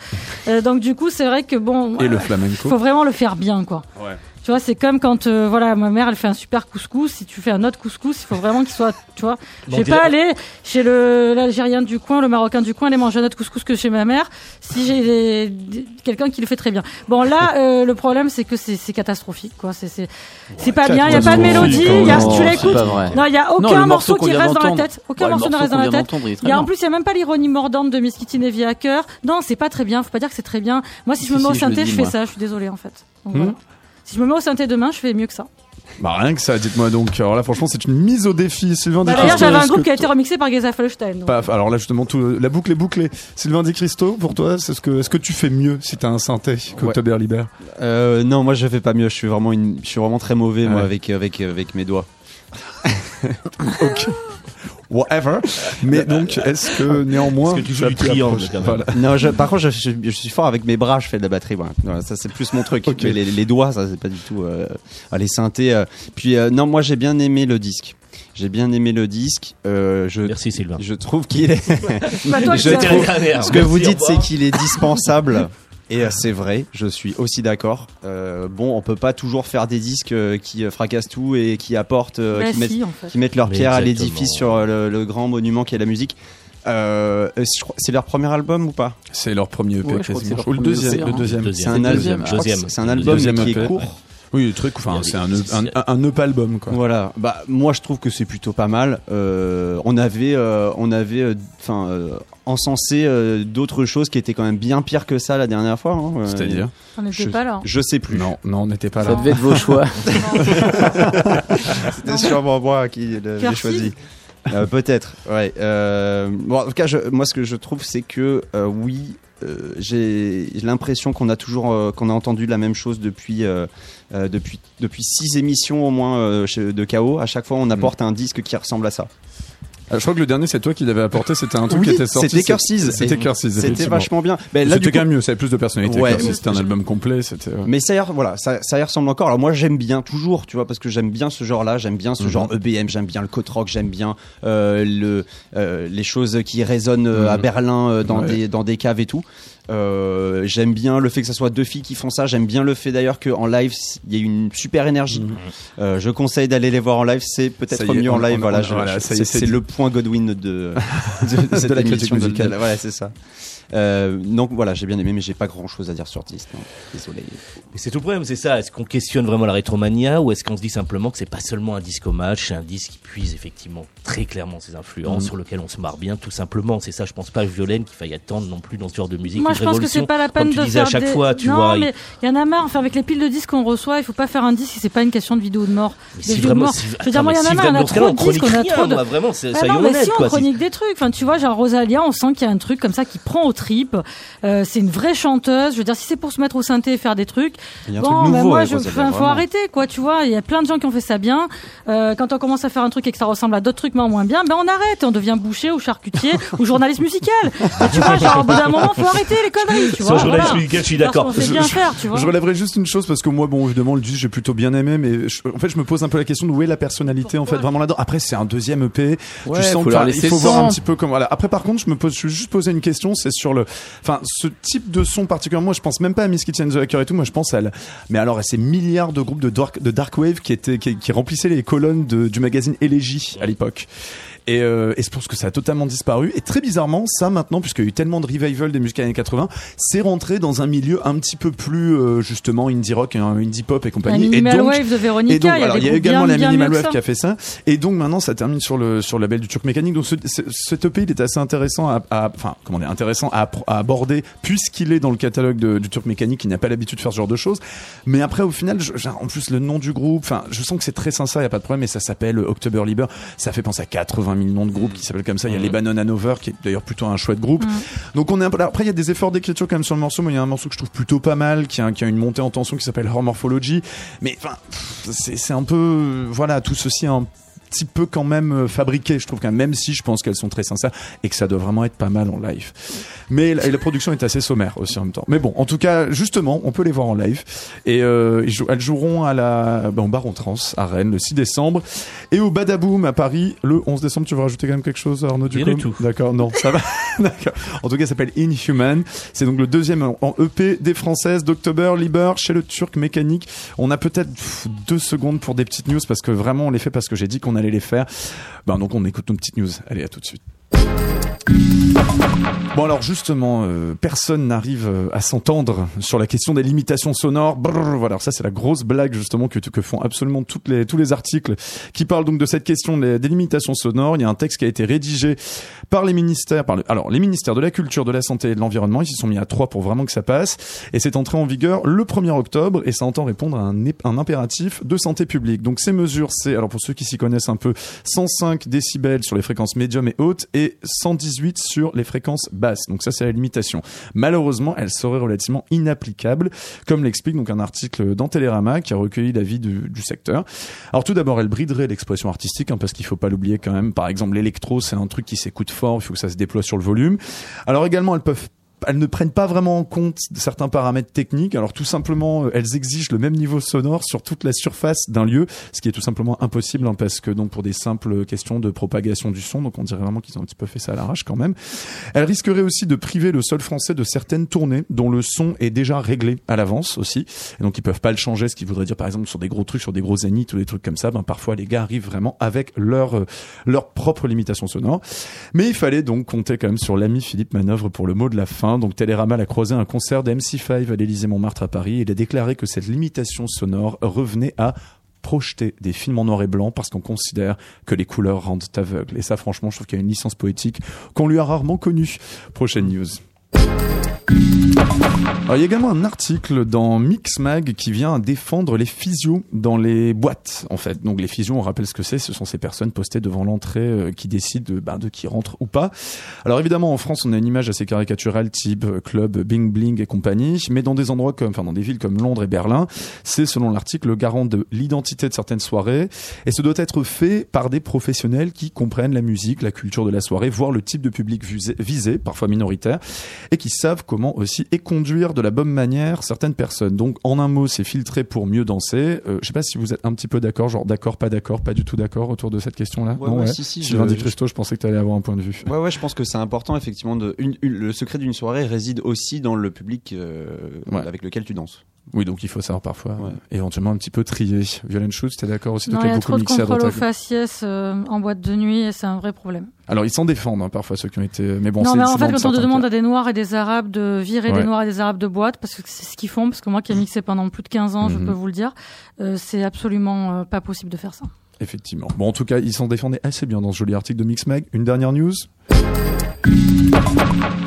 Euh, donc, du coup, c'est vrai que bon, Et le euh, flamenco. faut vraiment le faire bien, quoi. Ouais. Tu vois, c'est comme quand, euh, voilà, ma mère, elle fait un super couscous. Si tu fais un autre couscous, il faut vraiment qu'il soit, tu vois. Je vais pas aller chez le l'Algérien du coin, le Marocain du coin, aller manger un autre couscous que chez ma mère, si j'ai quelqu'un qui le fait très bien. Bon, là, (laughs) euh, le problème, c'est que c'est catastrophique, quoi. C'est c'est c'est pas bien. Il y a pas de mélodie. Y a, Non, tu l'écoutes. Non, il y a aucun morceau qui reste dans la tête. Aucun Ouais, morceau ne reste dans la tête. il y a en plus, il y a même pas l'ironie mordante de Kitty Navy Hacker. Non, c'est pas très bien. Faut pas dire que c'est très bien. Moi, si je me mets au si, synthé, je fais moi. ça. Je suis désolée, en fait. Donc, Hmm. voilà. Si je me mets au synthé demain, je fais mieux que ça. Bah rien que ça, dites-moi donc. Alors là, franchement, c'est une mise au défi. Sylvain Bah, D'ailleurs, j'avais un groupe que qui a été remixé par Geza Felstein. donc. Paf, alors là justement tout, la boucle est bouclée. Sylvain Di Cristo, pour toi, c'est ce que est-ce que tu fais mieux si t'as un synthé qu'October Liber Euh, non, moi je fais pas mieux. Je suis vraiment une, je suis vraiment très mauvais moi Ouais. avec avec avec mes doigts. (laughs) Ok. Whatever. Mais donc, est-ce que néanmoins, Est-ce que tu joues du triangle, approcher- quand même Voilà. Non, je, par contre, je, je- je suis fort avec mes bras. Je fais de la batterie. Voilà. Voilà, ça c'est plus mon truc. Ok. Mais les, les doigts, ça c'est pas du tout. Euh, les synthés. euh. Puis euh, non, moi j'ai bien aimé le disque. J'ai bien aimé le disque. Euh, je Merci Sylvain. je trouve qu'il est. (laughs) Bah, toi, Je trouve-. Ce que vous dites, c'est qu'il est dispensable. (laughs) Et euh, c'est vrai, je suis aussi d'accord. Euh, bon, on peut pas toujours faire des disques euh, qui fracassent tout et qui apportent, Bah, qui, mettent, si, en fait. qui mettent leur Mais pierre à l'édifice sur le, le grand monument qui est la musique. Euh, c'est leur premier album ou pas? C'est leur premier EP Ouais, je crois que quasiment. Ou le deuxième, le hein. deuxième. Deuxième. C'est un le album. deuxième, je crois que deuxième. c'est- un album Deuxième qui EP. est court. Oui. Il y Enfin, c'est un, up- c'est- un, un up album, quoi. Voilà, bah moi je trouve que c'est plutôt pas mal. Euh, on avait, euh, on avait, euh, enfin, euh, encensé euh, d'autres choses qui étaient quand même bien pires que ça la dernière fois. hein. Euh, C'est-à-dire On n'était je, pas là. je sais plus. Non, non, on n'était pas Ça là. devait être vos choix. (laughs) C'était sûrement moi qui Cursive choisi. Euh, Peut-être, ouais. Euh, bon, en tout cas, je, moi, ce que je trouve, c'est que euh, oui, euh, j'ai l'impression qu'on a toujours, euh, qu'on a entendu la même chose depuis, euh, depuis, depuis six émissions au moins de KO. À chaque fois, on apporte un disque qui ressemble à ça. Ah, je crois que le dernier, c'est toi qui l'avais apporté. C'était un truc Oui, qui était sorti. c'était Curses. C'était Curses. C'était vachement bien. Ben, là, du C'était coup- quand même mieux. Ça avait plus de personnalité. Ouais. C'était un album complet. C'était. ouais. Mais ça, y voilà, ça, ça y ressemble encore. Alors moi, j'aime bien toujours, tu vois, parce que j'aime bien ce genre-là, j'aime bien ce Mhm. genre EBM, j'aime bien le côte rock, j'aime bien euh, le, euh, les choses qui résonnent euh, à Mhm. Berlin euh, dans Ouais. des dans des caves et tout. Euh, j'aime bien le fait que ça soit deux filles qui font ça. J'aime bien le fait d'ailleurs qu'en live il y a une super énergie. Mhm. Euh, je conseille d'aller les voir en live. C'est peut-être mieux en live. on- voilà, c'est le point Godwin de, (laughs) de, de (laughs) cette De la critique émission. de- musicale. la- voilà, c'est ça. Euh, donc voilà, j'ai bien aimé, mais j'ai pas grand chose à dire sur Artiste. non. Désolé. Mais c'est tout le problème, c'est ça. Est-ce qu'on questionne vraiment la rétromania ou est-ce qu'on se dit simplement que c'est pas seulement un disque hommage, c'est un disque qui puise effectivement très clairement ses influences, Mhm. sur lequel on se marre bien, tout simplement. C'est ça, je pense pas, Violaine, qu'il faille attendre non plus dans ce genre de musique. Moi, une je pense que c'est pas la peine de disais à faire chaque des- fois, tu non, vois. mais il y en a marre. Enfin, avec les piles de disques qu'on reçoit, il faut pas faire un disque si c'est pas une question de vidéo de mort. Mais si vraiment, mort. si, Je veux dire, moi, il y en a marre. On a dans ce cas-là, trop de disques, on a chronique trop de. vraiment, c'est- Ah soyons non, mais honnêtes, si on chronique des trucs. Enfin, tu vois, genre Rosalia, on sent qu'il y a un truc comme ça qui prend tripes. Euh, c'est une vraie chanteuse. Je veux dire, si c'est pour se mettre au synthé et faire des trucs, Il y a un bon, truc ben moi, je, faut arrêter, quoi. Tu vois, il y a plein de gens qui ont fait ça bien. Euh, quand on commence à faire un truc et que ça ressemble à d'autres trucs mais en moins bien, ben on arrête. On devient boucher ou charcutier (laughs) ou journaliste musical. Et tu vois, genre au bout d'un moment, faut arrêter les conneries. Tu Sur vois, journaliste voilà. musical, je suis d'accord. Je- bien je- faire, tu vois. Je relèverai juste une chose parce que moi, bon, évidemment, le disque j'ai plutôt bien aimé, mais je- en fait, je me pose un peu la question de où est la personnalité en fait vraiment là-dedans. Après, c'est un deuxième EP. Ouais, tu sens faut que, leur enfin, laisser il faut voir un petit peu comment. Voilà. Après, par contre, je me pose, je vais juste poser une question, c'est sur enfin, ce type de son particulièrement. Moi, je pense même pas à Miss Kitty and the Hacker et tout. Moi, je pense à, la- mais alors à ces milliards de groupes de dark, wave qui étaient, qui, remplissaient les colonnes du magazine Elegy à l'époque. Et, euh, et je pense que ça a totalement disparu. Et très bizarrement, ça maintenant, puisqu'il y a eu tellement de revival des musiques années 80, c'est rentré dans un milieu un petit peu plus euh, justement indie rock, hein, indie pop et La compagnie. et Minimal donc, Wave de Véronica, et donc, il y a alors, y également bien, la Minimal Wave qui a fait ça. Et donc maintenant, ça termine sur le sur le label du Turc Mécanique. Donc ce, ce- cet EP, il est assez intéressant à, à- enfin comment dire, intéressant à, aborder puisqu'il est dans le catalogue de- du Turc Mécanique, qui n'a pas l'habitude de faire ce genre de choses. Mais après, au final, je- en plus le nom du groupe, enfin, je sens que c'est très sincère, il y a pas de problème. Et ça s'appelle October Liber. Ça fait penser à 80 000 noms de groupes qui s'appellent comme ça. Il y a Mhm. les Bannon Hanover, qui est d'ailleurs plutôt un chouette groupe. Donc on est un peu là. Après, il y a des efforts d'écriture quand même sur le morceau. Moi, il y a un morceau que je trouve plutôt pas mal, qui a, qui a une montée en tension qui s'appelle Horror Morphology. Mais enfin, c'est un peu, voilà, tout ceci est un petit peu quand même euh, fabriqué, je trouve, quand même, même si je pense qu'elles sont très sincères et que ça doit vraiment être pas mal en live. Mais la, et la production est assez sommaire aussi en même temps. Mais bon, en tout cas, justement, on peut les voir en live. Et euh, ils jou- elles joueront à la, ben, au Baron Trans à Rennes le 6 décembre et au Badaboom à Paris le 11 décembre. Tu veux rajouter quand même quelque chose, Arnaud Rien du tout. D'accord, non, ça va. (laughs) D'accord. En tout cas, ça s'appelle Inhuman. C'est donc le deuxième en EP des Françaises d'October Liber chez le Turc Mécanique. On a peut-être deux secondes pour des petites news parce que vraiment on les fait parce que j'ai dit qu'on allait les faire. Ben donc on écoute nos petites news. Allez, à tout de suite. Bon alors justement, euh, personne n'arrive euh, à s'entendre sur la question des limitations sonores. Brrr, voilà, ça c'est la grosse blague justement que, font absolument toutes les, tous les articles qui parlent donc de cette question des, limitations sonores. Il y a un texte qui a été rédigé par les ministères, alors les ministères de la culture, de la santé et de l'environnement. Ils s'y sont mis à trois pour vraiment que ça passe. Et c'est entré en vigueur le 1er octobre et ça entend répondre à un, un impératif de santé publique. Donc ces mesures, c'est alors pour ceux qui s'y connaissent un peu, 105 décibels sur les fréquences médium et hautes et 118 sur les fréquences basses. Donc ça c'est la limitation. Malheureusement, elle serait relativement inapplicable, comme l'explique donc un article dans Télérama qui a recueilli l'avis du, secteur. Alors tout d'abord, elle briderait l'expression artistique hein, parce qu'il faut pas l'oublier quand même. Par exemple, l'électro, c'est un truc qui s'écoute fort, il faut que ça se déploie sur le volume. Alors également, elles peuvent elles ne prennent pas vraiment en compte certains paramètres techniques. Alors tout simplement, euh, elles exigent le même niveau sonore sur toute la surface d'un lieu, ce qui est tout simplement impossible hein, parce que donc pour des simples questions de propagation du son, donc on dirait vraiment qu'ils ont un petit peu fait ça à l'arrache quand même. Elles risqueraient aussi de priver le sol français de certaines tournées dont le son est déjà réglé à l'avance aussi, et donc ils peuvent pas le changer. Ce qui voudrait dire par exemple sur des gros trucs, sur des gros zéniths ou des trucs comme ça, ben parfois les gars arrivent vraiment avec leur euh, leur propre limitation sonore. Mais il fallait donc compter quand même sur l'ami Philippe Manœuvre pour le mot de la fin. Hein. donc Télérama a croisé un concert de MC5 à l'Élysée Montmartre à Paris. Il a déclaré que cette limitation sonore revenait à projeter des films en noir et blanc parce qu'on considère que les couleurs rendent aveugle. Et ça, franchement, je trouve qu'il y a une licence poétique qu'on lui a rarement connue. Prochaine news. Alors, il y a également un article dans Mixmag qui vient défendre les physios dans les boîtes, en fait. Donc, les physios, on rappelle ce que c'est. Ce sont ces personnes postées devant l'entrée euh, qui décident de, bah, de qui rentre ou pas. Alors, évidemment, en France, on a une image assez caricaturale type euh, club Bing Bling et compagnie. Mais dans des endroits comme, enfin, dans des villes comme Londres et Berlin, c'est, selon l'article, le garant de l'identité de certaines soirées. Et ce doit être fait par des professionnels qui comprennent la musique, la culture de la soirée, voire le type de public visé, parfois minoritaire, et qui savent comment aussi et conduire de la bonne manière certaines personnes. Donc en un mot, c'est filtrer pour mieux danser. Euh, je sais pas si vous êtes un petit peu d'accord, genre d'accord, pas d'accord, pas du tout d'accord autour de cette question-là. Ouais, Non, ouais, si, si, Sylvain je- Christo, je pensais que tu allais avoir un point de vue. Ouais, ouais, je pense que c'est important, effectivement. De, une- une- le secret d'une soirée réside aussi dans le public euh, Ouais. avec lequel tu danses. Oui, donc il faut savoir parfois Ouais. euh, éventuellement un petit peu trier. Violaine Schutz, t'es d'accord aussi? Non, Donc, il y a beaucoup trop de contrôle droite au à gauche. faciès euh, en boîte de nuit et c'est un vrai problème. Alors ils s'en défendent hein, parfois ceux qui ont été. Mais bon, non, mais en fait, quand on te demande cas. à des Noirs et des Arabes de virer Ouais. des Noirs et des Arabes de boîte, parce que c'est ce qu'ils font, parce que moi qui ai mixé pendant plus de 15 ans, je Mhm. peux vous le dire, euh, c'est absolument euh, pas possible de faire ça. Effectivement. Bon, en tout cas, ils s'en défendaient assez bien dans ce joli article de Mixmag. Une dernière news?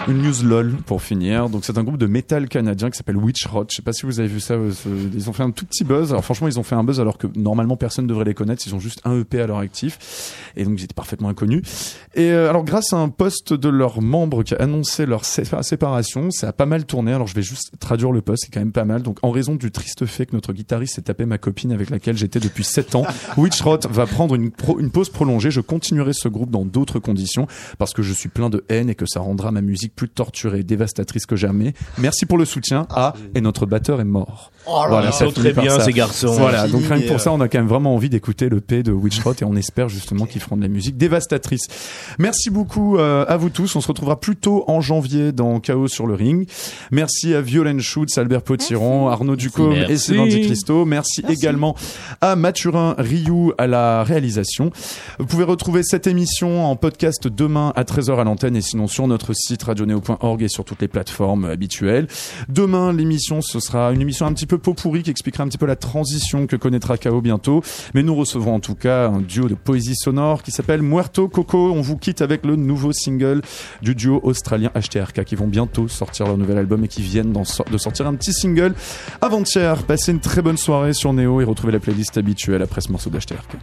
Une news lol pour finir. Donc c'est un groupe de métal canadien qui s'appelle Witch Rot. Je sais pas si vous avez vu ça. euh, Ils ont fait un tout petit buzz. Alors franchement, ils ont fait un buzz alors que normalement personne ne devrait les connaître. Ils ont juste un EP à leur actif et donc ils étaient parfaitement inconnus. Et euh, alors grâce à un post de leur membre qui a annoncé leur sé- séparation, ça a pas mal tourné. Alors je vais juste traduire le post. C'est quand même pas mal. Donc en raison du triste fait que notre guitariste s'est tapé ma copine avec laquelle j'étais depuis 7 ans, (laughs) Witch Rot va prendre une, pro- une pause prolongée. Je continuerai ce groupe dans d'autres conditions parce que je suis plein de haine et que ça rendra ma musique plus torturée et dévastatrice que jamais. Merci pour le soutien. Ah, et notre batteur est mort. voilà, Ils sont finit très bien ça. ces garçons. Voilà, fini, donc rien que pour euh, ça, on a quand même vraiment envie d'écouter le P de Witch Rot et on espère justement qu'ils feront de la musique dévastatrice. Merci beaucoup euh, à vous tous. On se retrouvera plus tôt en janvier dans Chaos sur le ring. Merci à Violaine Schutz, Albert Potiron, Arnaud Ducombe et Merci. Sylvain Di Christo. Merci, également à Mathurin Rioux à la réalisation. Vous pouvez retrouver cette émission en podcast demain à 13h à l'antenne et sinon sur notre site radioneo.org et sur toutes les plateformes habituelles. Demain, l'émission, ce sera une émission un petit peu pot pourri qui expliquera un petit peu la transition que connaîtra KO bientôt. Mais nous recevrons en tout cas un duo de poésie sonore qui s'appelle Muerto Coco. On vous quitte avec le nouveau single du duo australien HTRK qui vont bientôt sortir leur nouvel album et qui viennent de sortir un petit single avant-hier. Passez une très bonne soirée sur Neo et retrouvez la playlist habituelle après ce morceau d'HTRK.